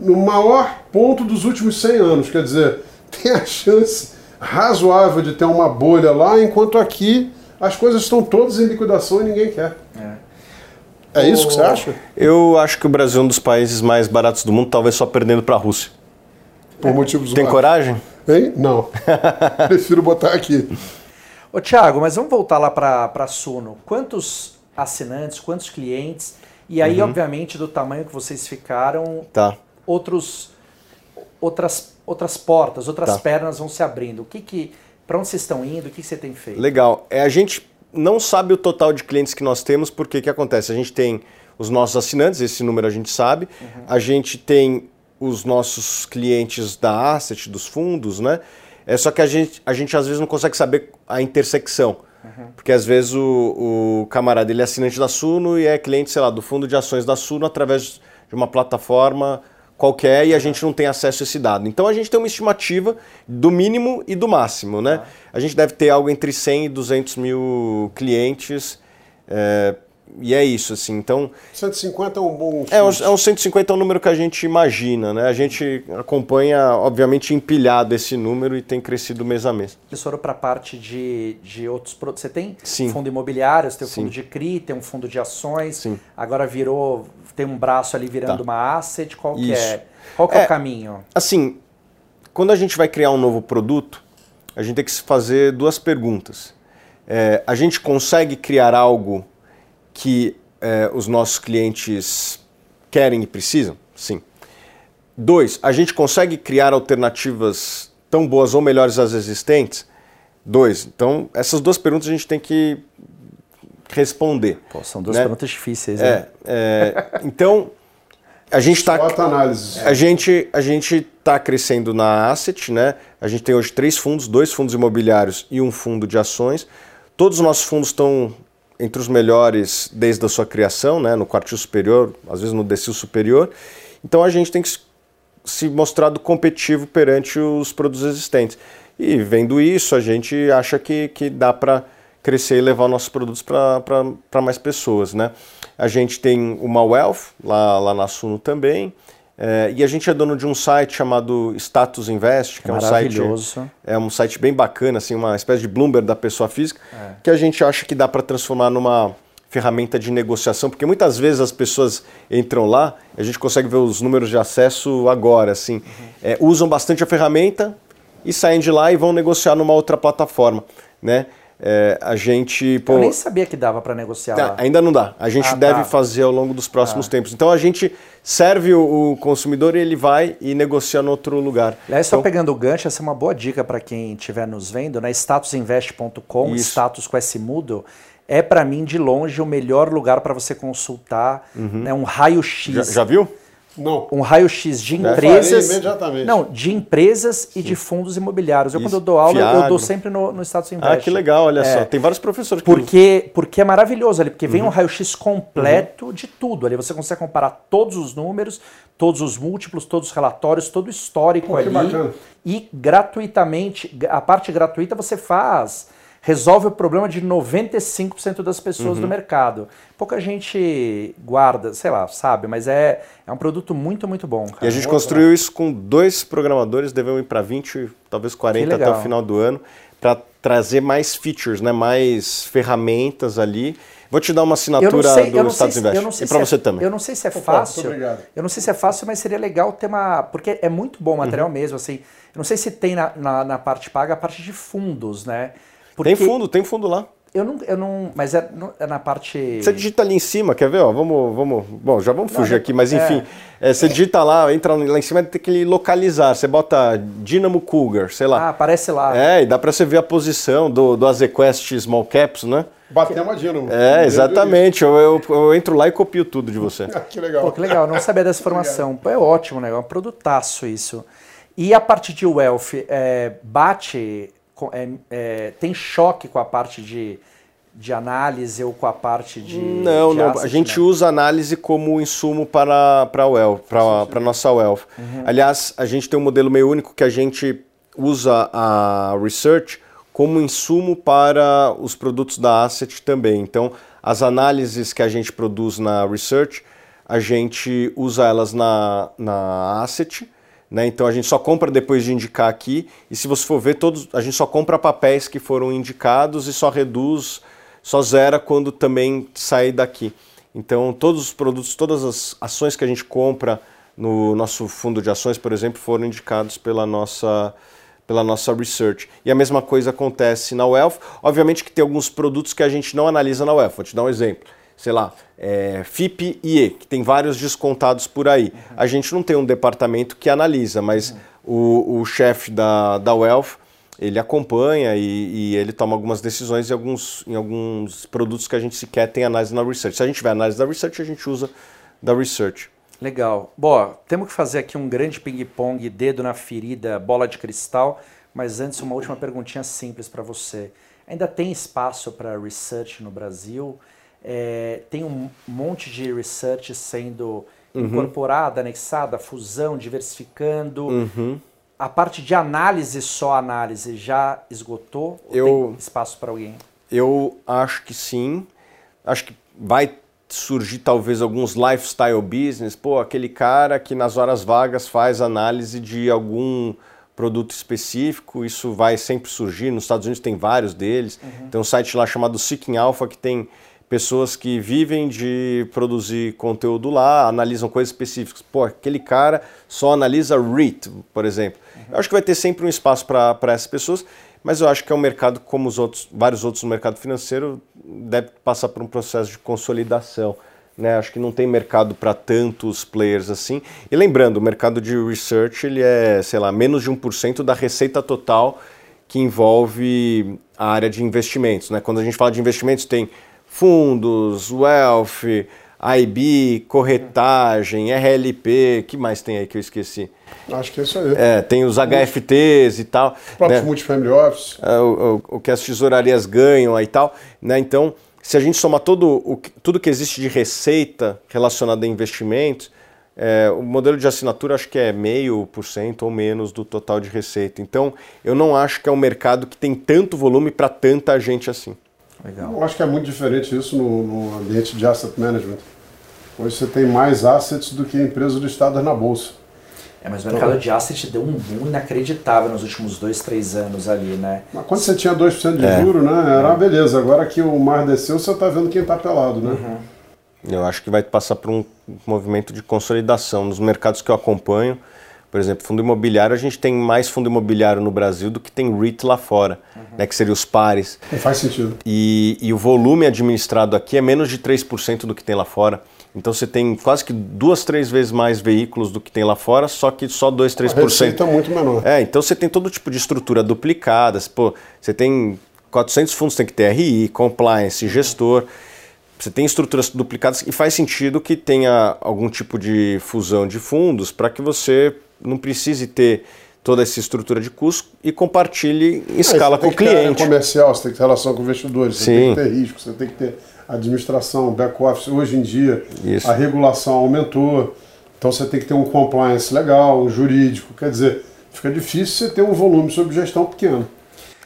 no maior ponto dos últimos 100 anos. Quer dizer, tem a chance razoável de ter uma bolha lá, enquanto aqui as coisas estão todas em liquidação e ninguém quer. É, é isso que você acha? Eu acho que o Brasil é um dos países mais baratos do mundo, talvez só perdendo para a Rússia. Por motivos Tem coragem? Hein? Não. Prefiro botar aqui. Ô Thiago, mas vamos voltar lá para a Suno. Quantos assinantes, quantos clientes? E aí, uhum. obviamente, do tamanho que vocês ficaram, tá outros, outras, outras portas, outras tá. pernas vão se abrindo. O que que, para onde vocês estão indo? O que, você tem feito? Legal. É, a gente não sabe o total de clientes que nós temos, porque o que acontece? A gente tem os nossos assinantes, esse número a gente sabe. Uhum. A gente tem os nossos clientes da asset, dos fundos, né? É só que a gente, a gente às vezes não consegue saber a intersecção. Uhum. Porque às vezes o, o camarada ele é assinante da Suno e é cliente, sei lá, do fundo de ações da Suno através de uma plataforma qualquer e a gente não tem acesso a esse dado. Então a gente tem uma estimativa do mínimo e do máximo, né? A gente deve ter algo entre 100 e 200 mil clientes. É, e é isso, assim. Então. 150 é um bom. É, um, é um 150 é um número que a gente imagina, né? A gente acompanha, obviamente, empilhado esse número e tem crescido mês a mês. Foram para a parte de, de outros produtos. Você tem Sim. fundo imobiliário, você tem o fundo de CRI, tem um fundo de ações. Sim. Agora virou tem um braço ali virando tá. uma asset, qual que é? Qual que é, é, o caminho? Assim, quando a gente vai criar um novo produto, a gente tem que se fazer duas perguntas. É, a gente consegue criar algo que é, os nossos clientes querem e precisam? Sim. Dois, a gente consegue criar alternativas tão boas ou melhores às existentes? Dois. Então, essas duas perguntas a gente tem que responder. Pô, são duas né? perguntas difíceis, É, né? é, então, a gente está Bota análise. a gente a gente está crescendo na asset, né? A gente tem hoje três fundos, dois fundos imobiliários e um fundo de ações. Todos os nossos fundos estão entre os melhores desde a sua criação, né? No quartil superior, às vezes no decil superior. Então a gente tem que se mostrado competitivo perante os produtos existentes. E vendo isso, a gente acha que, que dá para crescer e levar nossos produtos para mais pessoas, né? A gente tem uma Wealth lá, lá na Suno também. É, e a gente é dono de um site chamado Status Invest, que é, um site é um site bem bacana, assim, uma espécie de Bloomberg da pessoa física, É. que a gente acha que dá para transformar numa ferramenta de negociação, porque muitas vezes as pessoas entram lá, a gente consegue ver os números de acesso agora, assim, Uhum. é, usam bastante a ferramenta e saem de lá e vão negociar numa outra plataforma, né? É, a gente, pô, Eu nem sabia que dava para negociar Tá, ainda não dá. A gente Ah, deve tá. fazer ao longo dos próximos tempos. Então a gente serve o, o consumidor e ele vai e negocia no outro lugar. Aliás, só Então, pegando o gancho, essa é uma boa dica para quem estiver nos vendo, né? statusinvest.com, status com S mudo, é para mim de longe o melhor lugar para você consultar né, um raio-x. já, já viu? Não. Um raio-x de empresas. Não, de empresas e de fundos imobiliários. Eu, Isso. quando eu dou aula, eu Fiagro. dou sempre no, no Status Invest. Ah, que legal, olha É. só. Tem vários professores que Porque, porque é maravilhoso ali, porque vem Uhum. um raio-x completo de tudo. Ali você consegue comparar todos os números, todos os múltiplos, todos os relatórios, todo o histórico Pô, ali. bacana. E gratuitamente, a parte gratuita você faz, resolve o problema de 95% das pessoas Uhum. do mercado. Pouca gente guarda, sei lá, sabe, mas é, é um produto muito, muito bom. Cara. E a gente construiu isso com dois programadores, devemos ir para 20, talvez 40 até o final do ano, para trazer mais features, né? mais ferramentas ali. Vou te dar uma assinatura sei, do Status se- Invest. eu não sei e para se você é, também. Eu não sei se é Opa, fácil. Eu não sei se é fácil, mas seria legal ter uma. Porque é muito bom o material Uhum. mesmo, assim. Eu não sei se tem na, na, na parte paga a parte de fundos, né? Porque Tem fundo, tem fundo lá. Eu não. Eu não mas é, é na parte. Você digita ali em cima, quer ver? Ó, vamos, vamos. Bom, já vamos fugir já- aqui, mas é. enfim. é, você digita lá, entra lá em cima, tem que localizar. Você bota Dynamo Cougar, sei lá. Ah, aparece lá. É, e dá pra você ver a posição do, do Azequest Small Caps, né? Batemos a Dino. É, exatamente. Eu, eu, eu entro lá e copio tudo de você. que legal. Pô, que legal, eu não sabia dessa informação. Pô, é ótimo, né? É um produtaço isso. E a parte de wealth, é, bate, é, é, tem choque com a parte de, de análise ou com a parte de. Não, de não. asset, A gente né? usa análise como insumo para para wealth, para para nossa wealth. Uhum. Aliás, a gente tem um modelo meio único que a gente usa a research como insumo para os produtos da asset também. Então, as análises que a gente produz na research, a gente usa elas na, na asset. Né? Então a gente só compra depois de indicar aqui. E se você for ver, todos, a gente só compra papéis que foram indicados e só reduz, só zera quando também sair daqui. Então todos os produtos, todas as ações que a gente compra no nosso fundo de ações, por exemplo, foram indicados pela nossa pela nossa research. E a mesma coisa acontece na Wealth. Obviamente que tem alguns produtos que a gente não analisa na Wealth. Vou te dar um exemplo. Sei lá, é, FIP que tem vários descontados por aí. A gente não tem um departamento que analisa, mas o, o chefe da, da Wealth, ele acompanha e, e ele toma algumas decisões em alguns, em alguns produtos que a gente sequer tem análise na research. Se a gente tiver análise da research, a gente usa da research. Legal. Bom, temos que fazer aqui um grande ping-pong, dedo na ferida, bola de cristal. Mas antes, uma última perguntinha simples para você. Ainda tem espaço para research no Brasil? É, tem um monte de research sendo Uhum. incorporada, anexada, fusão, diversificando. Uhum. A parte de análise, só análise, já esgotou? Ou Eu- tem espaço para alguém? Eu acho que sim. Acho que vai surgir talvez alguns lifestyle business. Pô, aquele cara que nas horas vagas faz análise de algum produto específico. Isso vai sempre surgir. Nos Estados Unidos tem vários deles. Tem um site lá chamado Seeking Alpha que tem pessoas que vivem de produzir conteúdo lá, analisam coisas específicas. Pô, aquele cara só analisa REIT, por exemplo. Eu acho que vai ter sempre um espaço para essas pessoas, mas eu acho que é um mercado como os outros, vários outros no mercado financeiro, deve passar por um processo de consolidação. Né? Acho que não tem mercado para tantos players assim. E lembrando, o mercado de research ele é, sei lá, menos de 1% da receita total que envolve a área de investimentos. Né? Quando a gente fala de investimentos, tem fundos, wealth, IB, corretagem, RLP, que mais tem aí que eu esqueci? Acho que é isso aí. É, tem os HFTs e tal. Os próprios né? multifamily office. É, o, o, o, que as tesourarias ganham aí e tal. Né? Então, se a gente somar todo o, tudo que existe de receita relacionada a investimentos, é, o modelo de assinatura acho que é meio por cento ou menos do total de receita. Então, eu não acho que é um mercado que tem tanto volume para tanta gente assim. Legal. Eu acho que é muito diferente isso no, no ambiente de asset management. Hoje você tem mais assets do que empresas listadas na bolsa. É, mas o mercado então, de asset deu um boom inacreditável nos últimos dois, três anos ali, né? Mas quando você tinha 2% de é. juro, né? Era uma beleza. Agora que o mar desceu, você está vendo quem está pelado, né? Uhum. Eu acho que vai passar por um movimento de consolidação. Nos mercados que eu acompanho, por exemplo, fundo imobiliário, a gente tem mais fundo imobiliário no Brasil do que tem REIT lá fora, uhum. né, que seriam os pares. faz sentido. E, e, o volume administrado aqui é menos de 3% do que tem lá fora. Então você tem quase que duas, três vezes mais veículos do que tem lá fora, só que só 2, 3%. A é muito menor. É, então você tem todo tipo de estrutura duplicada. Pô, você tem 400 fundos, tem que ter RI, compliance, gestor. Você tem estruturas duplicadas e faz sentido que tenha algum tipo de fusão de fundos para que você não precise ter toda essa estrutura de custo e compartilhe em escala com o cliente. comercial, você tem que ter relação com investidores, você Sim. tem que ter risco, você tem que ter administração, back-office. Hoje em dia, Isso. a regulação aumentou, então você tem que ter um compliance legal, um jurídico. Quer dizer, fica difícil você ter um volume sob gestão pequeno.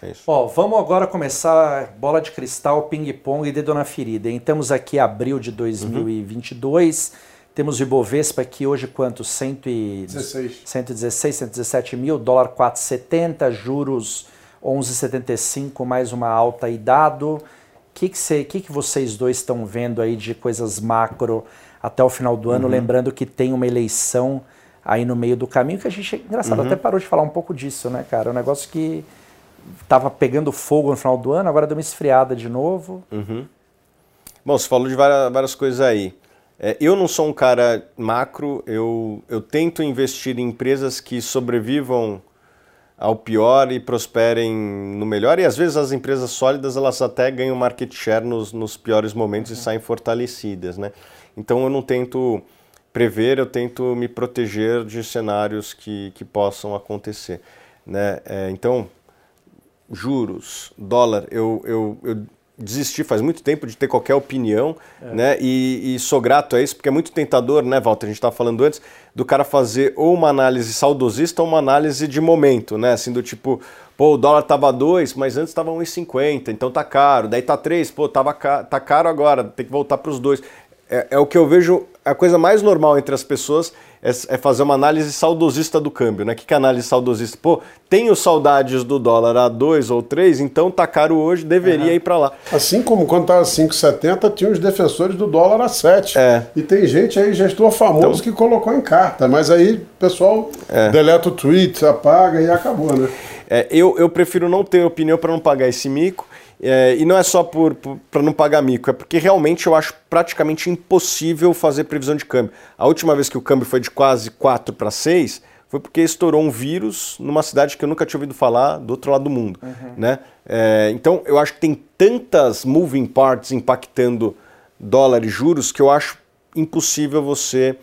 É Ó, vamos agora começar bola de cristal, ping-pong e dedo na ferida. Hein? Temos aqui abril de 2022. Uhum. Temos o Ibovespa aqui hoje quanto? 116, 116 117 mil, dólar 4,70, juros 11,75, mais uma alta aí dado. O que, que, que, que vocês dois estão vendo aí de coisas macro até o final do ano? Uhum. Lembrando que tem uma eleição aí no meio do caminho que a gente, engraçado, uhum. até parou de falar um pouco disso, né, cara? É um negócio que estava pegando fogo no final do ano, agora deu uma esfriada de novo. Uhum. Bom, você falou de várias, várias coisas aí. É, eu não sou um cara macro, eu, eu tento investir em empresas que sobrevivam ao pior e prosperem no melhor. E às vezes as empresas sólidas elas até ganham market share nos, nos piores momentos uhum. e saem fortalecidas. Né? Então eu não tento prever, eu tento me proteger de cenários que, que possam acontecer. Né? É, então, juros, dólar, eu, eu, eu desisti faz muito tempo de ter qualquer opinião, é. né? E, e, sou grato a isso, porque é muito tentador, né, Walter? A gente estava falando antes do cara fazer ou uma análise saudosista ou uma análise de momento, né? Assim, do tipo, pô, o dólar tava 2, mas antes tava 1,50, então tá caro. Daí tá 3, pô, tava tá caro agora, tem que voltar para os dois. É, é o que eu vejo, a coisa mais normal entre as pessoas é, é, fazer uma análise saudosista do câmbio, né? O que, que é análise saudosista? Pô, tenho saudades do dólar a 2 ou 3, então tá caro hoje, deveria uhum. ir para lá. Assim como quando estava 5,70, tinha os defensores do dólar a 7. É. E tem gente aí, gestor famoso, então, que colocou em carta, mas aí o pessoal é. deleta o tweet, apaga e acabou, né? É, eu, eu prefiro não ter opinião para não pagar esse mico. É, e não é só por, para não pagar mico, é porque realmente eu acho praticamente impossível fazer previsão de câmbio. A última vez que o câmbio foi de quase 4 para 6 foi porque estourou um vírus numa cidade que eu nunca tinha ouvido falar do outro lado do mundo. Uhum. Né? É, então eu acho que tem tantas moving parts impactando dólar e juros que eu acho impossível você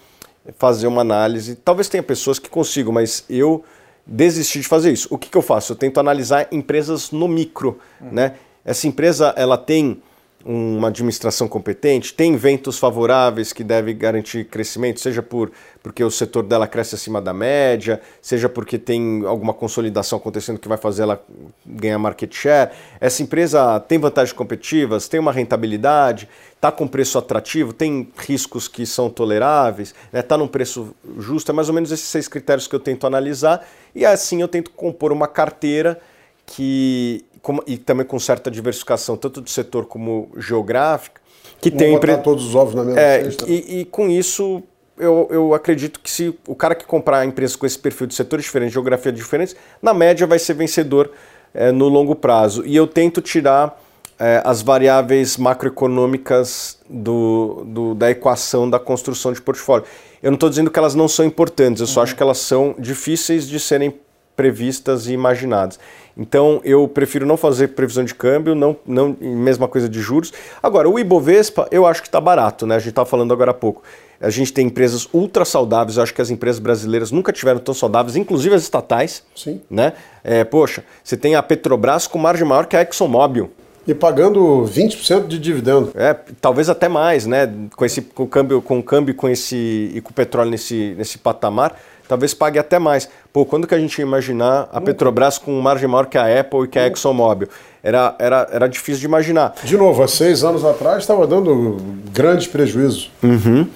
fazer uma análise. Talvez tenha pessoas que consigam, mas eu desisti de fazer isso. O que, que eu faço? Eu tento analisar empresas no micro, uhum. né? Essa empresa ela tem uma administração competente, tem ventos favoráveis que devem garantir crescimento, seja por, porque o setor dela cresce acima da média, seja porque tem alguma consolidação acontecendo que vai fazer ela ganhar market share. Essa empresa tem vantagens competitivas, tem uma rentabilidade, está com preço atrativo, tem riscos que são toleráveis, está né, tá num preço justo. É mais ou menos esses seis critérios que eu tento analisar e assim eu tento compor uma carteira que e também com certa diversificação, tanto do setor como geográfica, que Vamos tem... Botar todos os ovos na mesma é, cesta. E, e com isso, eu, eu acredito que se o cara que comprar empresas com esse perfil de setores diferentes, geografia diferentes, na média vai ser vencedor é, no longo prazo. E eu tento tirar é, as variáveis macroeconômicas do, do, da equação da construção de portfólio. Eu não estou dizendo que elas não são importantes, eu só uhum. acho que elas são difíceis de serem previstas e imaginadas. Então eu prefiro não fazer previsão de câmbio, não, não mesma coisa de juros. Agora, o Ibovespa eu acho que está barato, né? A gente estava falando agora há pouco. A gente tem empresas ultra saudáveis, eu acho que as empresas brasileiras nunca tiveram tão saudáveis, inclusive as estatais. Sim. Né? É, poxa, você tem a Petrobras com margem maior que a ExxonMobil. E pagando 20% de dividendo. É, talvez até mais, né? Com esse com o câmbio, com o câmbio com esse e com o petróleo nesse, nesse patamar, talvez pague até mais. Pô, quando que a gente ia imaginar a Petrobras com margem maior que a Apple e que a ExxonMobil? Era, era, era difícil de imaginar. De novo, há seis anos atrás estava dando grandes prejuízos. Uhum.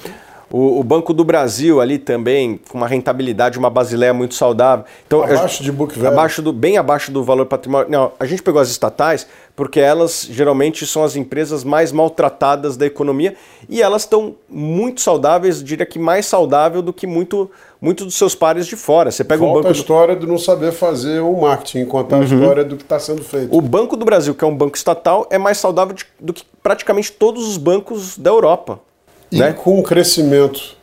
O, o, Banco do Brasil ali também, com uma rentabilidade, uma basileia muito saudável. Então, abaixo eu, de book value. Abaixo do, bem abaixo do valor patrimonial. Não, a gente pegou as estatais porque elas geralmente são as empresas mais maltratadas da economia e elas estão muito saudáveis, diria que mais saudável do que muito, muito dos seus pares de fora. Você pega Volta um banco. a história do... de não saber fazer o marketing, contar uhum. a história do que está sendo feito. O Banco do Brasil, que é um banco estatal, é mais saudável de, do que praticamente todos os bancos da Europa. E né? com o crescimento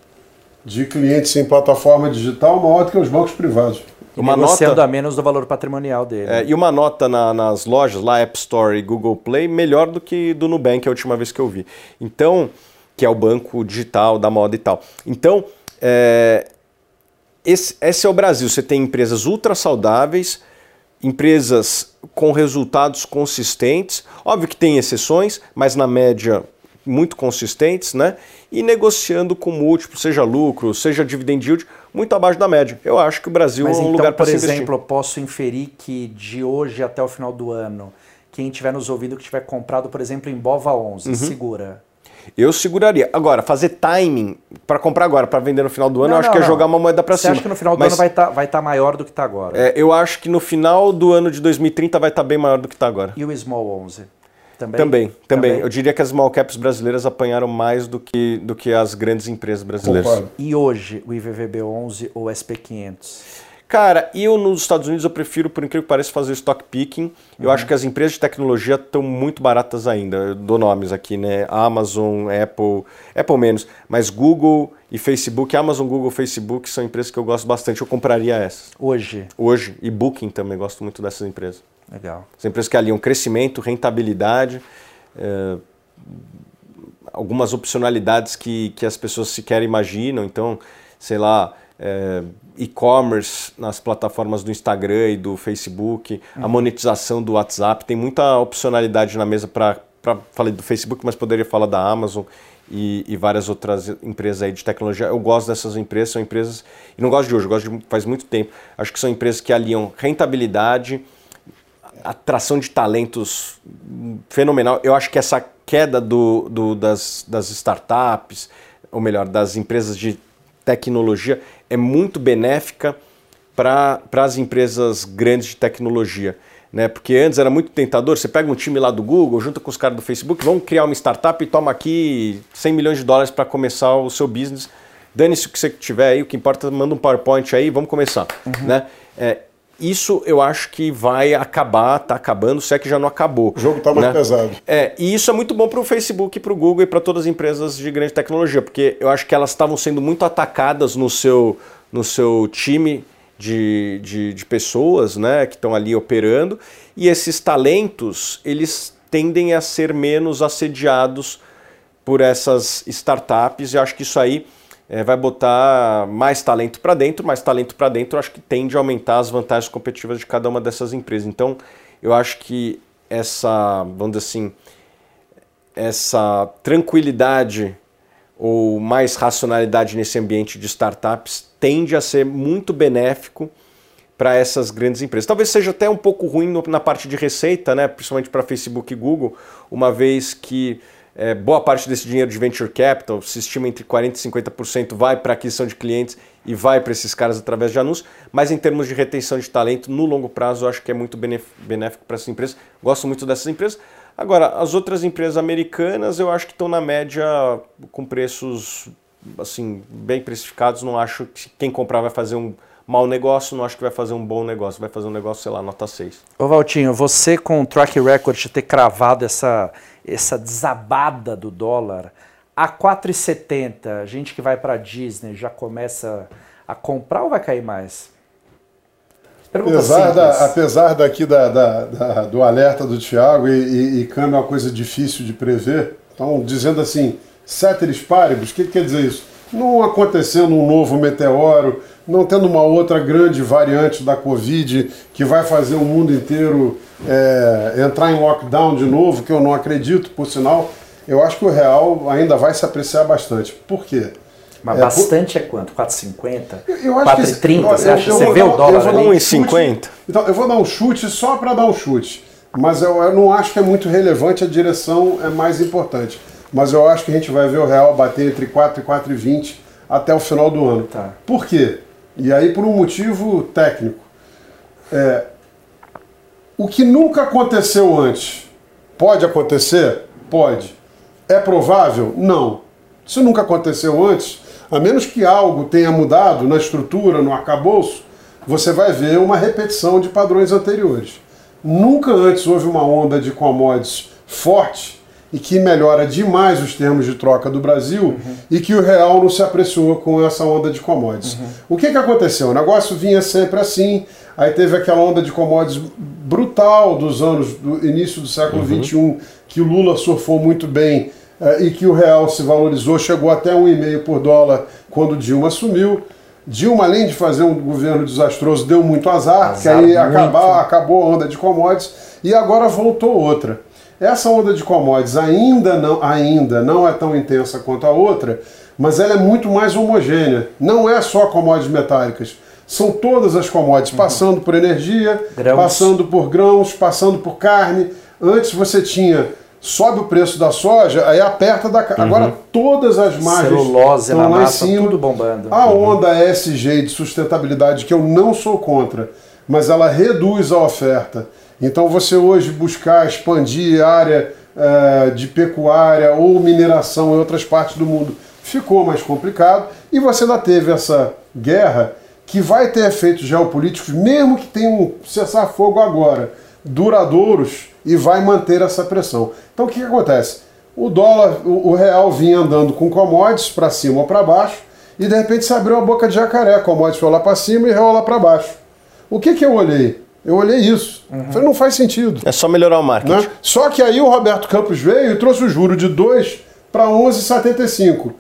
de clientes em plataforma digital maior do que os bancos privados. Uma nota a menos do valor patrimonial dele. É, e uma nota na, nas lojas, lá App Store e Google Play, melhor do que do Nubank, a última vez que eu vi. Então, que é o banco digital da moda e tal. Então, é, esse, esse é o Brasil. Você tem empresas ultra saudáveis, empresas com resultados consistentes. Óbvio que tem exceções, mas na média muito consistentes, né? E negociando com múltiplos, seja lucro, seja dividend yield, muito abaixo da média. Eu acho que o Brasil Mas é um então, lugar para se investir. Por exemplo, eu posso inferir que de hoje até o final do ano, quem estiver nos ouvindo que tiver comprado, por exemplo, em Bova 11, uhum. segura. Eu seguraria. Agora, fazer timing para comprar agora, para vender no final do ano, não, eu acho não, que é não. jogar uma moeda para cima. Você acha que no final do Mas, ano vai estar tá, vai tá maior do que está agora? É, eu acho que no final do ano de 2030 vai estar tá bem maior do que está agora. E o Small 11? Também? Também, também, também. Eu diria que as small caps brasileiras apanharam mais do que, do que as grandes empresas brasileiras. Concordo. E hoje, o IVVB11 ou SP500? Cara, eu nos Estados Unidos eu prefiro, por incrível que pareça, fazer stock picking. Eu uhum. acho que as empresas de tecnologia estão muito baratas ainda. Eu dou nomes aqui, né? Amazon, Apple, Apple menos, mas Google e Facebook, Amazon, Google, Facebook são empresas que eu gosto bastante. Eu compraria essas. Hoje? Hoje. E Booking também, gosto muito dessas empresas. Legal. São empresas que aliam crescimento, rentabilidade, é, algumas opcionalidades que, que as pessoas sequer imaginam. Então, sei lá, é, e-commerce nas plataformas do Instagram e do Facebook, uhum. a monetização do WhatsApp, tem muita opcionalidade na mesa para. Falei do Facebook, mas poderia falar da Amazon e, e, várias outras empresas aí de tecnologia. Eu gosto dessas empresas, são empresas. E não gosto de hoje, gosto de faz muito tempo. Acho que são empresas que aliam rentabilidade atração de talentos fenomenal. Eu acho que essa queda do, do, das, das startups, ou melhor, das empresas de tecnologia, é muito benéfica para as empresas grandes de tecnologia. Né? Porque antes era muito tentador, você pega um time lá do Google, junta com os caras do Facebook, vamos criar uma startup e toma aqui 100 milhões de dólares para começar o seu business. Dane-se o que você tiver aí, o que importa, manda um PowerPoint aí, vamos começar. Uhum. Né? É, isso eu acho que vai acabar, está acabando, se é que já não acabou. O jogo está mais né? pesado. É, e isso é muito bom para o Facebook, para o Google e para todas as empresas de grande tecnologia, porque eu acho que elas estavam sendo muito atacadas no seu, no seu time de, de, de pessoas né, que estão ali operando, e esses talentos, eles tendem a ser menos assediados por essas startups, e eu acho que isso aí é, vai botar mais talento para dentro, mais talento para dentro, acho que tende a aumentar as vantagens competitivas de cada uma dessas empresas. Então, eu acho que essa, vamos dizer assim, essa tranquilidade ou mais racionalidade nesse ambiente de startups tende a ser muito benéfico para essas grandes empresas. Talvez seja até um pouco ruim na parte de receita, né? principalmente para Facebook e Google, uma vez que é, boa parte desse dinheiro de venture capital, se estima entre 40% e 50%, vai para aquisição de clientes e vai para esses caras através de anúncios, mas em termos de retenção de talento, no longo prazo, eu acho que é muito benéfico para essas empresas. Gosto muito dessas empresas. Agora, as outras empresas americanas, eu acho que estão na média com preços assim bem precificados. Não acho que quem comprar vai fazer um mau negócio, não acho que vai fazer um bom negócio, vai fazer um negócio, sei lá, nota 6. Ô Valtinho, você com o track record de ter cravado essa, essa desabada do dólar a 4,70, gente que vai para Disney já começa a comprar ou vai cair mais? apesar, da, apesar daqui da, da, da, do alerta do Thiago e, e, e câmbio é uma coisa difícil de prever, então dizendo assim, ceteris paribus, o que, que quer dizer isso? Não acontecendo um novo meteoro, não tendo uma outra grande variante da Covid que vai fazer o mundo inteiro é, entrar em lockdown de novo, que eu não acredito, por sinal, eu acho que o real ainda vai se apreciar bastante. Por quê? Mas é, bastante por... é quanto? 4,50? 4,30? Você acha? Você vê o dólar eu vou ali? 1,50? Então, eu vou dar um chute só para dar um chute. Mas eu, eu, não acho que é muito relevante, a direção é mais importante. Mas eu acho que a gente vai ver o real bater entre 4 e 4,20 até o final do ano. Tá. Por quê? E aí por um motivo técnico. É, o que nunca aconteceu antes pode acontecer? Pode. É provável? Não. Se nunca aconteceu antes, a menos que algo tenha mudado na estrutura, no arcabouço, você vai ver uma repetição de padrões anteriores. Nunca antes houve uma onda de commodities forte e que melhora demais os termos de troca do Brasil uhum. e que o real não se apreciou com essa onda de commodities. Uhum. O que, que aconteceu? O negócio vinha sempre assim, aí teve aquela onda de commodities brutal dos anos do início do século XXI, uhum. que o Lula surfou muito bem eh, e que o real se valorizou, chegou até 1,5 por dólar quando Dilma assumiu. Dilma, além de fazer um governo desastroso, deu muito azar, azar que aí acabou, acabou a onda de commodities e agora voltou outra. Essa onda de commodities ainda não, ainda não é tão intensa quanto a outra, mas ela é muito mais homogênea. Não é só commodities metálicas, são todas as commodities, uhum. passando por energia, grãos. passando por grãos, passando por carne. Antes você tinha sobe o preço da soja, aí aperta da. Uhum. Agora todas as margens Celulose estão lá em cima. Tudo bombando. A uhum. onda SG de sustentabilidade, que eu não sou contra, mas ela reduz a oferta. Então você hoje buscar expandir área uh, de pecuária ou mineração em outras partes do mundo ficou mais complicado. E você ainda teve essa guerra que vai ter efeitos geopolíticos, mesmo que tenha um cessar-fogo agora, duradouros e vai manter essa pressão. Então o que, que acontece? O dólar, o, o, real vinha andando com commodities para cima ou para baixo e de repente se abriu a boca de jacaré, commodities foi lá para cima e real para baixo. O que, que eu olhei? Eu olhei isso. Uhum. Falei, não faz sentido. É só melhorar o marketing. Né? Só que aí o Roberto Campos veio e trouxe o juro de 2 para 11,75.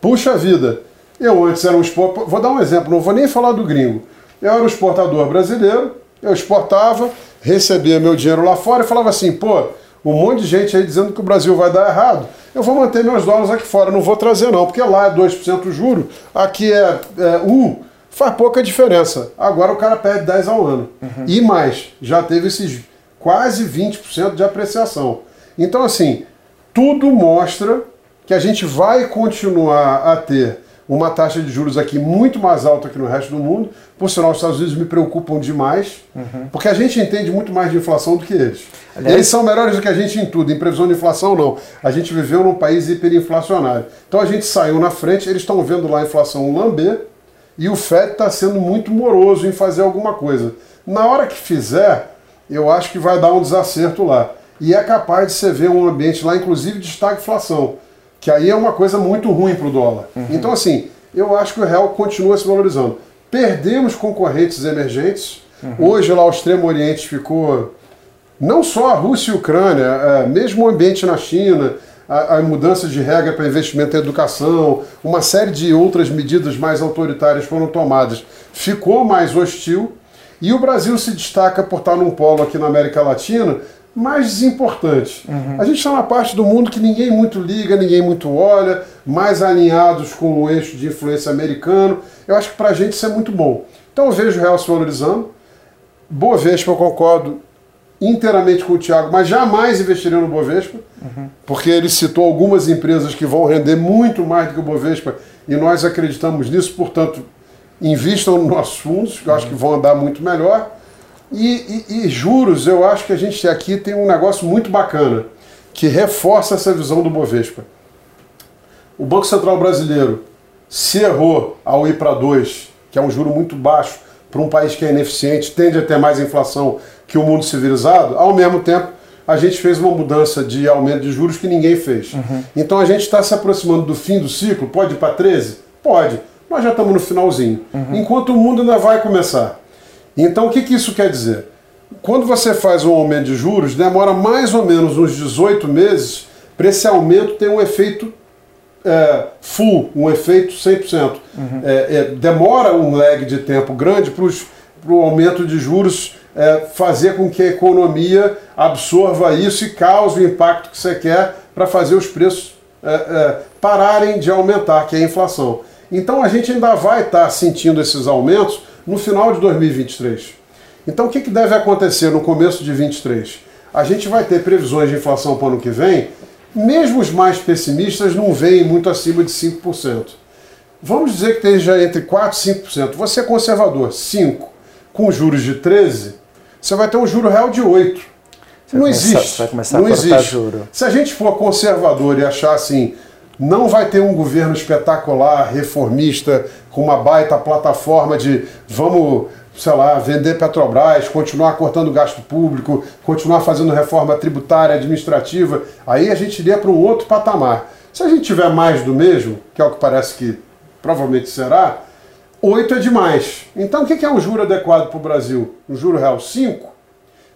Puxa vida. Eu antes era um exportador. Vou dar um exemplo, não vou nem falar do gringo. Eu era um exportador brasileiro, eu exportava, recebia meu dinheiro lá fora e falava assim, pô, um monte de gente aí dizendo que o Brasil vai dar errado, eu vou manter meus dólares aqui fora, não vou trazer não, porque lá é 2% juro, aqui é, é 1%, faz pouca diferença. Agora o cara perde 10 ao ano. Uhum. E mais, já teve esses quase 20% de apreciação. Então, assim, tudo mostra que a gente vai continuar a ter uma taxa de juros aqui muito mais alta que no resto do mundo. Por sinal, os Estados Unidos me preocupam demais, uhum. porque a gente entende muito mais de inflação do que eles. Aliás, eles são melhores do que a gente em tudo, em previsão de inflação não. A gente viveu num país hiperinflacionário. Então a gente saiu na frente, eles estão vendo lá a inflação lamber, e o FED está sendo muito moroso em fazer alguma coisa. Na hora que fizer, eu acho que vai dar um desacerto lá. E é capaz de você ver um ambiente lá, inclusive de estagflação que aí é uma coisa muito ruim para o dólar. Uhum. Então, assim, eu acho que o real continua se valorizando. Perdemos concorrentes emergentes. Uhum. Hoje lá o Extremo Oriente ficou não só a Rússia e a Ucrânia, é, mesmo o ambiente na China, a, a mudança de regra para investimento em educação, uma série de outras medidas mais autoritárias foram tomadas, ficou mais hostil. E o Brasil se destaca por estar num polo aqui na América Latina mais desimportante. Uhum. A gente está na parte do mundo que ninguém muito liga, ninguém muito olha, mais alinhados com o eixo de influência americano. Eu acho que para a gente isso é muito bom. Então eu vejo o real se valorizando. Bovespa, eu concordo inteiramente com o Thiago, mas jamais investiria no Bovespa, uhum. porque ele citou algumas empresas que vão render muito mais do que o Bovespa e nós acreditamos nisso, portanto, invistam nos fundos, que eu acho que vão andar muito melhor. E, e, e, juros, eu acho que a gente aqui tem um negócio muito bacana, que reforça essa visão do Bovespa. O Banco Central Brasileiro se errou ao ir para 2, que é um juro muito baixo para um país que é ineficiente, tende a ter mais inflação que o mundo civilizado, ao mesmo tempo a gente fez uma mudança de aumento de juros que ninguém fez. Uhum. Então a gente está se aproximando do fim do ciclo, pode ir para 13? Pode. Nós já estamos no finalzinho. Uhum. Enquanto o mundo ainda vai começar. Então o que, que isso quer dizer? Quando você faz um aumento de juros, demora mais ou menos uns 18 meses para esse aumento ter um efeito é, full, um efeito 100%. Uhum. É, é, demora um lag de tempo grande para o aumento de juros é, fazer com que a economia absorva isso e cause o impacto que você quer para fazer os preços é, é, pararem de aumentar, que é a inflação. Então a gente ainda vai estar tá sentindo esses aumentos no final de 2023. Então o que, que deve acontecer no começo de 2023? A gente vai ter previsões de inflação para o ano que vem, mesmo os mais pessimistas não veem muito acima de 5%. Vamos dizer que esteja entre 4% e 5%. Você é conservador, 5%, com juros de 13%, você vai ter um juro real de 8. Você não começar, existe. Vai começar não a existe. juro. Se a gente for conservador e achar assim, não vai ter um governo espetacular, reformista, com uma baita plataforma de vamos, sei lá, vender Petrobras, continuar cortando gasto público, continuar fazendo reforma tributária, administrativa, aí a gente iria para um outro patamar. Se a gente tiver mais do mesmo, que é o que parece que provavelmente será, 8 é demais. Então o que é um juro adequado para o Brasil? Um juro real 5?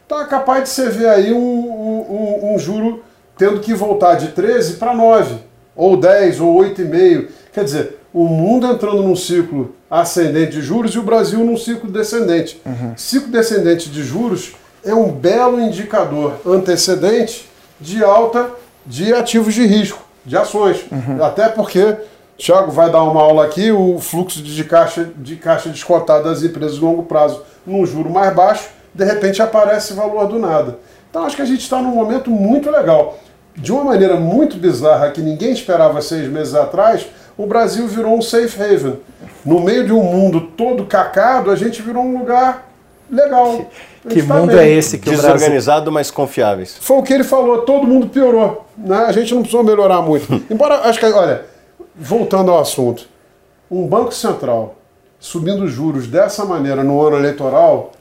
Então é capaz de você ver aí um, um, um juro tendo que voltar de 13 para 9, ou 10, ou 8,5. Quer dizer, o mundo entrando num ciclo ascendente de juros e o Brasil num ciclo descendente. Uhum. Ciclo descendente de juros é um belo indicador antecedente de alta de ativos de risco, de ações. Uhum. Até porque Tiago vai dar uma aula aqui, o fluxo de caixa, de caixa descontado das empresas de longo prazo num juro mais baixo, de repente aparece valor do nada. Então acho que a gente está num momento muito legal. De uma maneira muito bizarra que ninguém esperava seis meses atrás, o Brasil virou um safe haven. No meio de um mundo todo cacado, a gente virou um lugar legal. Que, que tá mundo bem. é esse que Desorganizado, Brasil... mas confiáveis. Foi o que ele falou, todo mundo piorou. Né? A gente não precisou melhorar muito. Embora, acho que, olha, voltando ao assunto, um Banco Central subindo juros dessa maneira no ano eleitoral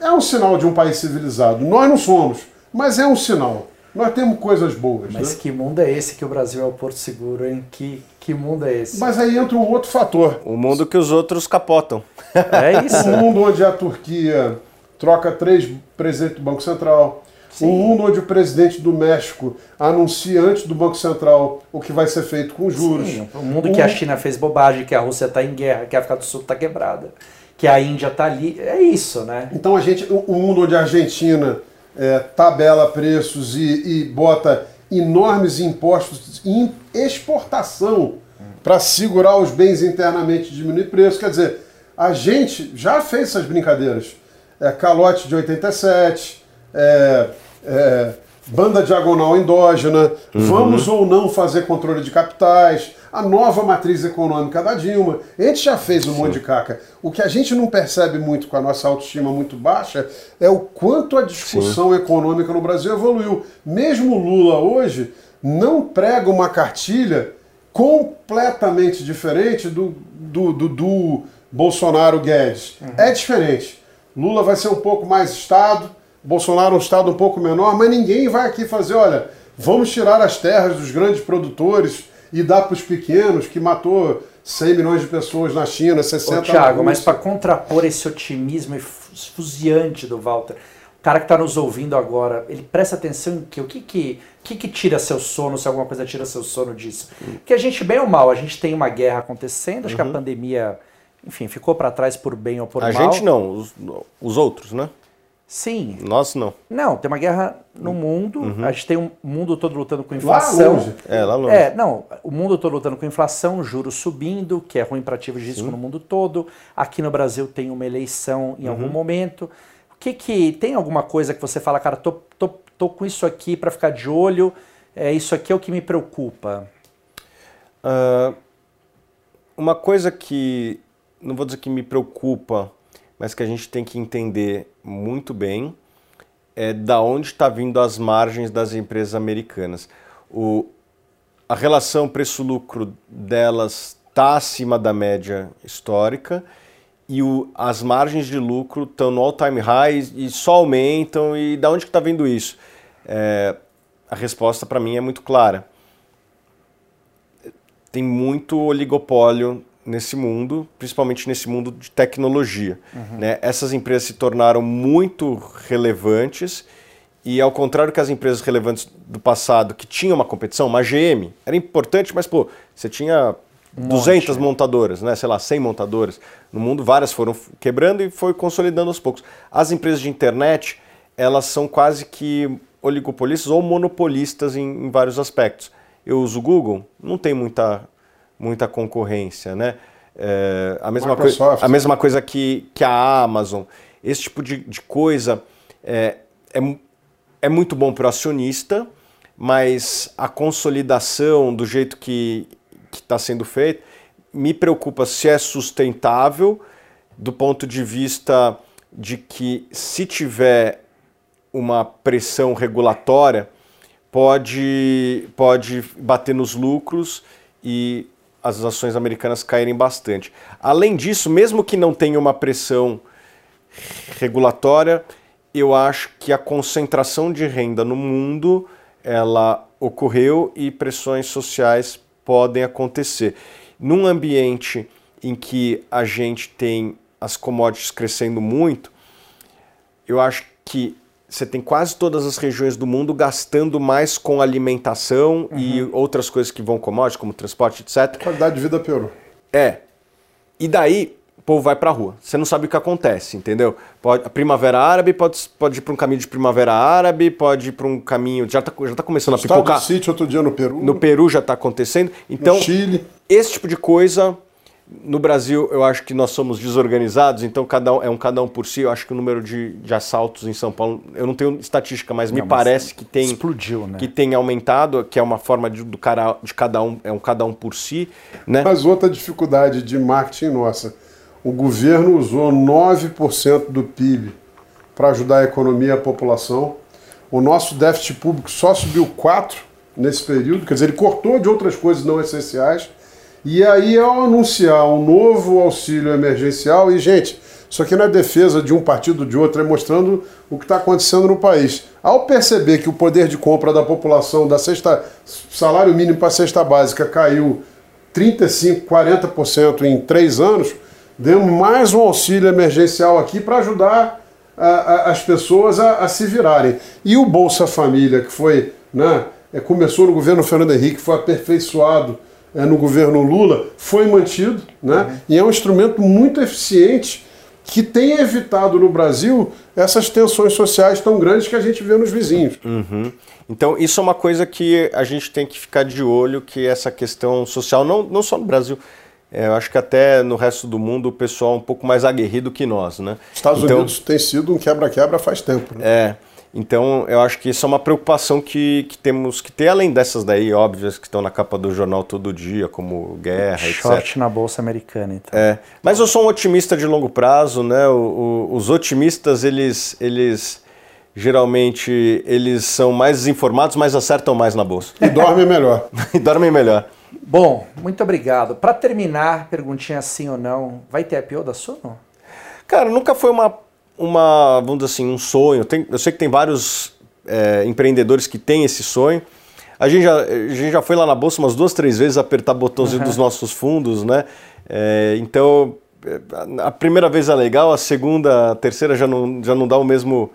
é um sinal de um país civilizado. Nós não somos, mas é um sinal. Nós temos coisas boas. Mas né? que mundo é esse que o Brasil é o porto seguro, hein? Que, que mundo é esse? Mas aí entra um outro fator. O mundo que os outros capotam. É isso. um mundo onde a Turquia troca três presidentes do Banco Central, Sim. Um mundo onde o presidente do México anuncia antes do Banco Central o que vai ser feito com juros. Sim, um mundo um... que a China fez bobagem, que a Rússia está em guerra, que a África do Sul está quebrada, que a Índia está ali. É isso, né? Então a gente, um mundo onde a Argentina é, tabela preços e, e bota enormes impostos em exportação para segurar os bens internamente e diminuir preço. Quer dizer, a gente já fez essas brincadeiras. É, calote de 87, é, é, banda diagonal endógena, uhum. vamos ou não fazer controle de capitais, a nova matriz econômica da Dilma. A gente já fez um Sim. monte de caca. O que a gente não percebe muito com a nossa autoestima muito baixa é o quanto a discussão Sim. econômica no Brasil evoluiu. Mesmo Lula hoje não prega uma cartilha completamente diferente do, do, do, do Bolsonaro Guedes. Uhum. É diferente. Lula vai ser um pouco mais Estado, Bolsonaro um estado um pouco menor, mas ninguém vai aqui fazer, olha, vamos tirar as terras dos grandes produtores e dar para os pequenos, que matou 100 milhões de pessoas na China, 60 Ô, Thiago, mas para contrapor esse otimismo esfuziante do Walter, o cara que está nos ouvindo agora, ele presta atenção em que? O que que, que que tira seu sono, se alguma coisa tira seu sono disso? Hum. Que a gente, bem ou mal, a gente tem uma guerra acontecendo, acho uhum. que a uhum. pandemia, enfim, ficou para trás por bem ou por a mal. A gente não, os, os outros, né? Sim. Nós não. Não, tem uma guerra no mundo. Uhum. A gente tem um mundo todo lutando com inflação. Lá longe. É, lá longe. É, não, o mundo todo lutando com inflação, juros subindo, que é ruim para ativos de risco Sim. no mundo todo. Aqui no Brasil tem uma eleição em uhum. algum momento. O que que tem alguma coisa que você fala, cara, tô, tô, tô com isso aqui para ficar de olho. É isso aqui é o que me preocupa. Uh, uma coisa que não vou dizer que me preocupa, mas que a gente tem que entender muito bem é da onde está vindo as margens das empresas americanas. O, a relação preço-lucro delas está acima da média histórica e o, as margens de lucro estão no all-time high e só aumentam. E da onde está vindo isso? É, a resposta para mim é muito clara. Tem muito oligopólio nesse mundo, principalmente nesse mundo de tecnologia. Uhum. Né? Essas empresas se tornaram muito relevantes e ao contrário que as empresas relevantes do passado, que tinham uma competição, uma GM, era importante, mas pô, você tinha um 200 monte. montadoras, né? sei lá, 100 montadoras. No mundo, várias foram quebrando e foi consolidando aos poucos. As empresas de internet, elas são quase que oligopolistas ou monopolistas em, em vários aspectos. Eu uso o Google, não tem muita, muita concorrência, né? É, a, mesma coisa, a mesma coisa que, que a Amazon. Esse tipo de, de coisa é, é, é muito bom para o acionista, mas a consolidação do jeito que está sendo feito me preocupa se é sustentável do ponto de vista de que se tiver uma pressão regulatória, pode, pode bater nos lucros e as ações americanas caírem bastante. Além disso, mesmo que não tenha uma pressão regulatória, eu acho que a concentração de renda no mundo ela ocorreu e pressões sociais podem acontecer. Num ambiente em que a gente tem as commodities crescendo muito, eu acho que você tem quase todas as regiões do mundo gastando mais com alimentação uhum. e outras coisas que vão commodities, como transporte, etc. Qualidade de vida piorou. É. E daí o povo vai para a rua. Você não sabe o que acontece, entendeu? Pode, a primavera árabe pode, pode ir para um caminho de primavera árabe, pode ir para um caminho. Já está já tá começando a pipocar. City outro dia no Peru. No Peru já está acontecendo. Então, no Chile. Esse tipo de coisa no Brasil, eu acho que nós somos desorganizados, então cada um, é um cada um por si. Eu acho que o número de, de assaltos em São Paulo, eu não tenho estatística, mas não, me mas parece que tem explodiu, né? que tem aumentado, que é uma forma de, do cara, de cada um, é um cada um por si, né? Mas outra dificuldade de marketing nossa, o governo usou 9% do PIB para ajudar a economia e a população. O nosso déficit público só subiu 4 nesse período, quer dizer, ele cortou de outras coisas não essenciais e aí, ao anunciar um novo auxílio emergencial, e gente, isso aqui não é defesa de um partido ou de outro, é mostrando o que está acontecendo no país. Ao perceber que o poder de compra da população, da sexta, salário mínimo para a cesta básica, caiu 35%, 40% em três anos, demos mais um auxílio emergencial aqui para ajudar a, a, as pessoas a, a, se virarem. E o Bolsa Família, que foi, né, é, começou no governo Fernando Henrique, foi aperfeiçoado no governo Lula foi mantido, né? Uhum. E é um instrumento muito eficiente que tem evitado no Brasil essas tensões sociais tão grandes que a gente vê nos vizinhos. Uhum. Então, isso é uma coisa que a gente tem que ficar de olho, que essa questão social, não, não só no Brasil, é, eu acho que até no resto do mundo o pessoal é um pouco mais aguerrido que nós, né? Estados então, Unidos tem sido um quebra-quebra faz tempo. Né? É. Então, eu acho que isso é uma preocupação que, que temos que ter, além dessas daí, óbvias, que estão na capa do jornal todo dia, como guerra, Short etc. na Bolsa Americana, então. É, mas eu sou um otimista de longo prazo, né? O, o, os otimistas, eles, eles geralmente eles são mais desinformados, mas acertam mais na Bolsa. E dormem melhor. e dormem melhor. Bom, muito obrigado. Para terminar, perguntinha sim ou não, vai ter IPO da Suno? Cara, nunca foi uma uma, vamos dizer assim, um sonho. Tem, eu sei que tem vários é, empreendedores que têm esse sonho. A gente, já, a gente já foi lá na bolsa umas duas, três vezes apertar botãozinho uhum. dos nossos fundos, né? É, então, a primeira vez é legal, a segunda, a terceira já não, já não dá o mesmo,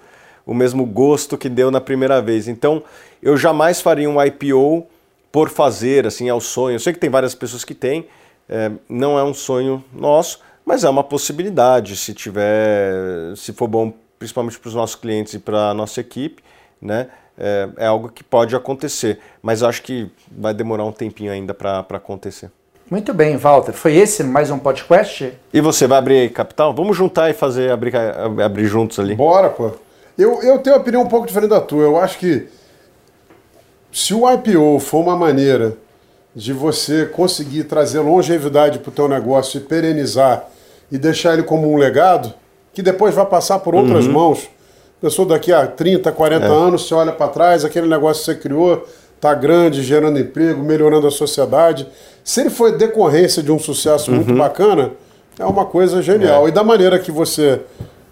o mesmo gosto que deu na primeira vez. Então, eu jamais faria um IPO por fazer, assim, é o sonho. Eu sei que tem várias pessoas que têm, é, não é um sonho nosso, mas é uma possibilidade, se tiver, se for bom, principalmente para os nossos clientes e para a nossa equipe, né? É, é, algo que pode acontecer, mas acho que vai demorar um tempinho ainda para acontecer. Muito bem, Walter. Foi esse mais um podcast? E você vai abrir capital? Vamos juntar e fazer abrir, abrir juntos ali. Bora, pô. Eu, eu tenho uma opinião um pouco diferente da tua. Eu acho que se o IPO for uma maneira de você conseguir trazer longevidade para o teu negócio e perenizar e deixar ele como um legado que depois vai passar por outras uhum. mãos. A pessoa daqui a 30, 40 é. anos, você olha para trás, aquele negócio que você criou está grande, gerando emprego, melhorando a sociedade. Se ele foi decorrência de um sucesso uhum. muito bacana, é uma coisa genial. É. E da maneira que você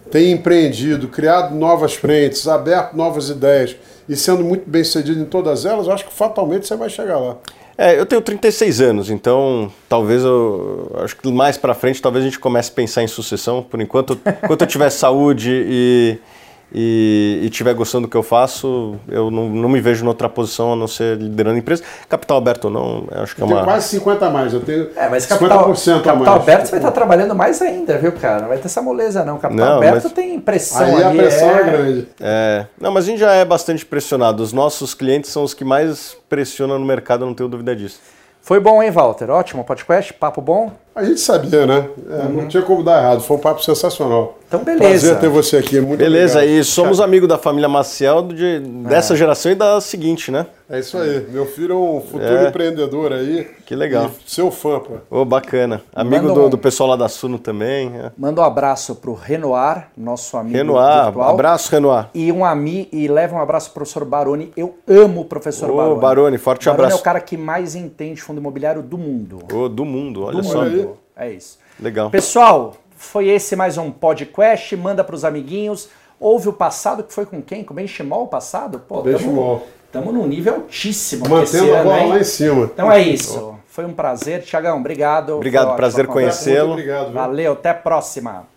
tem empreendido, criado novas frentes, aberto novas ideias e sendo muito bem sucedido em todas elas, eu acho que fatalmente você vai chegar lá. É, eu tenho 36 anos, então talvez eu acho que mais para frente talvez a gente comece a pensar em sucessão. Por enquanto, enquanto eu tiver saúde e e estiver gostando do que eu faço, eu não, não me vejo em outra posição a não ser liderando a empresa. Capital aberto ou não, acho que eu é uma. tenho quase 50 a mais, eu tenho é, mas capital, 50% capital a mais. aberto você vai estar trabalhando mais ainda, viu, cara? Não vai ter essa moleza, não. Capital Não, aberto mas- tem pressão Aí a ali. pressão é, grande. É, não, mas a gente já é bastante pressionado. Os nossos clientes são os que mais pressionam no mercado, eu não tenho dúvida disso. Foi bom, hein, Walter? Ótimo podcast, papo bom. A gente sabia, né? É, Não tinha como dar errado, foi um papo sensacional. Então, beleza. Prazer ter você aqui, muito Beleza, obrigado. e somos amigos da família Maciel de- dessa geração e da seguinte, né? É isso aí, meu filho é um futuro É. empreendedor aí. Que legal. E seu fã, pô. Ô, bacana. Amigo do, um- do pessoal lá da Suno também. é. Manda um abraço pro Renoir, nosso amigo Renoir, virtual. abraço, Renoir. E um ami e leva um abraço pro professor Baroni. Eu amo o professor Ô, Baroni. Baroni, forte Baroni abraço. é o cara que mais entende fundo imobiliário do mundo. Ô, do mundo, olha do só. mundo. É isso. Legal. Pessoal, foi esse mais um podcast. Manda pros amiguinhos. Houve o passado, que foi com quem? Com o Benchimol o passado? Pô, Benchimol. Estamos num nível altíssimo Mantendo a bola lá em cima. Então é isso. Foi um prazer. Tiagão, obrigado. Obrigado, Foi prazer conhecê-lo. Muito obrigado. viu? Valeu, até a próxima.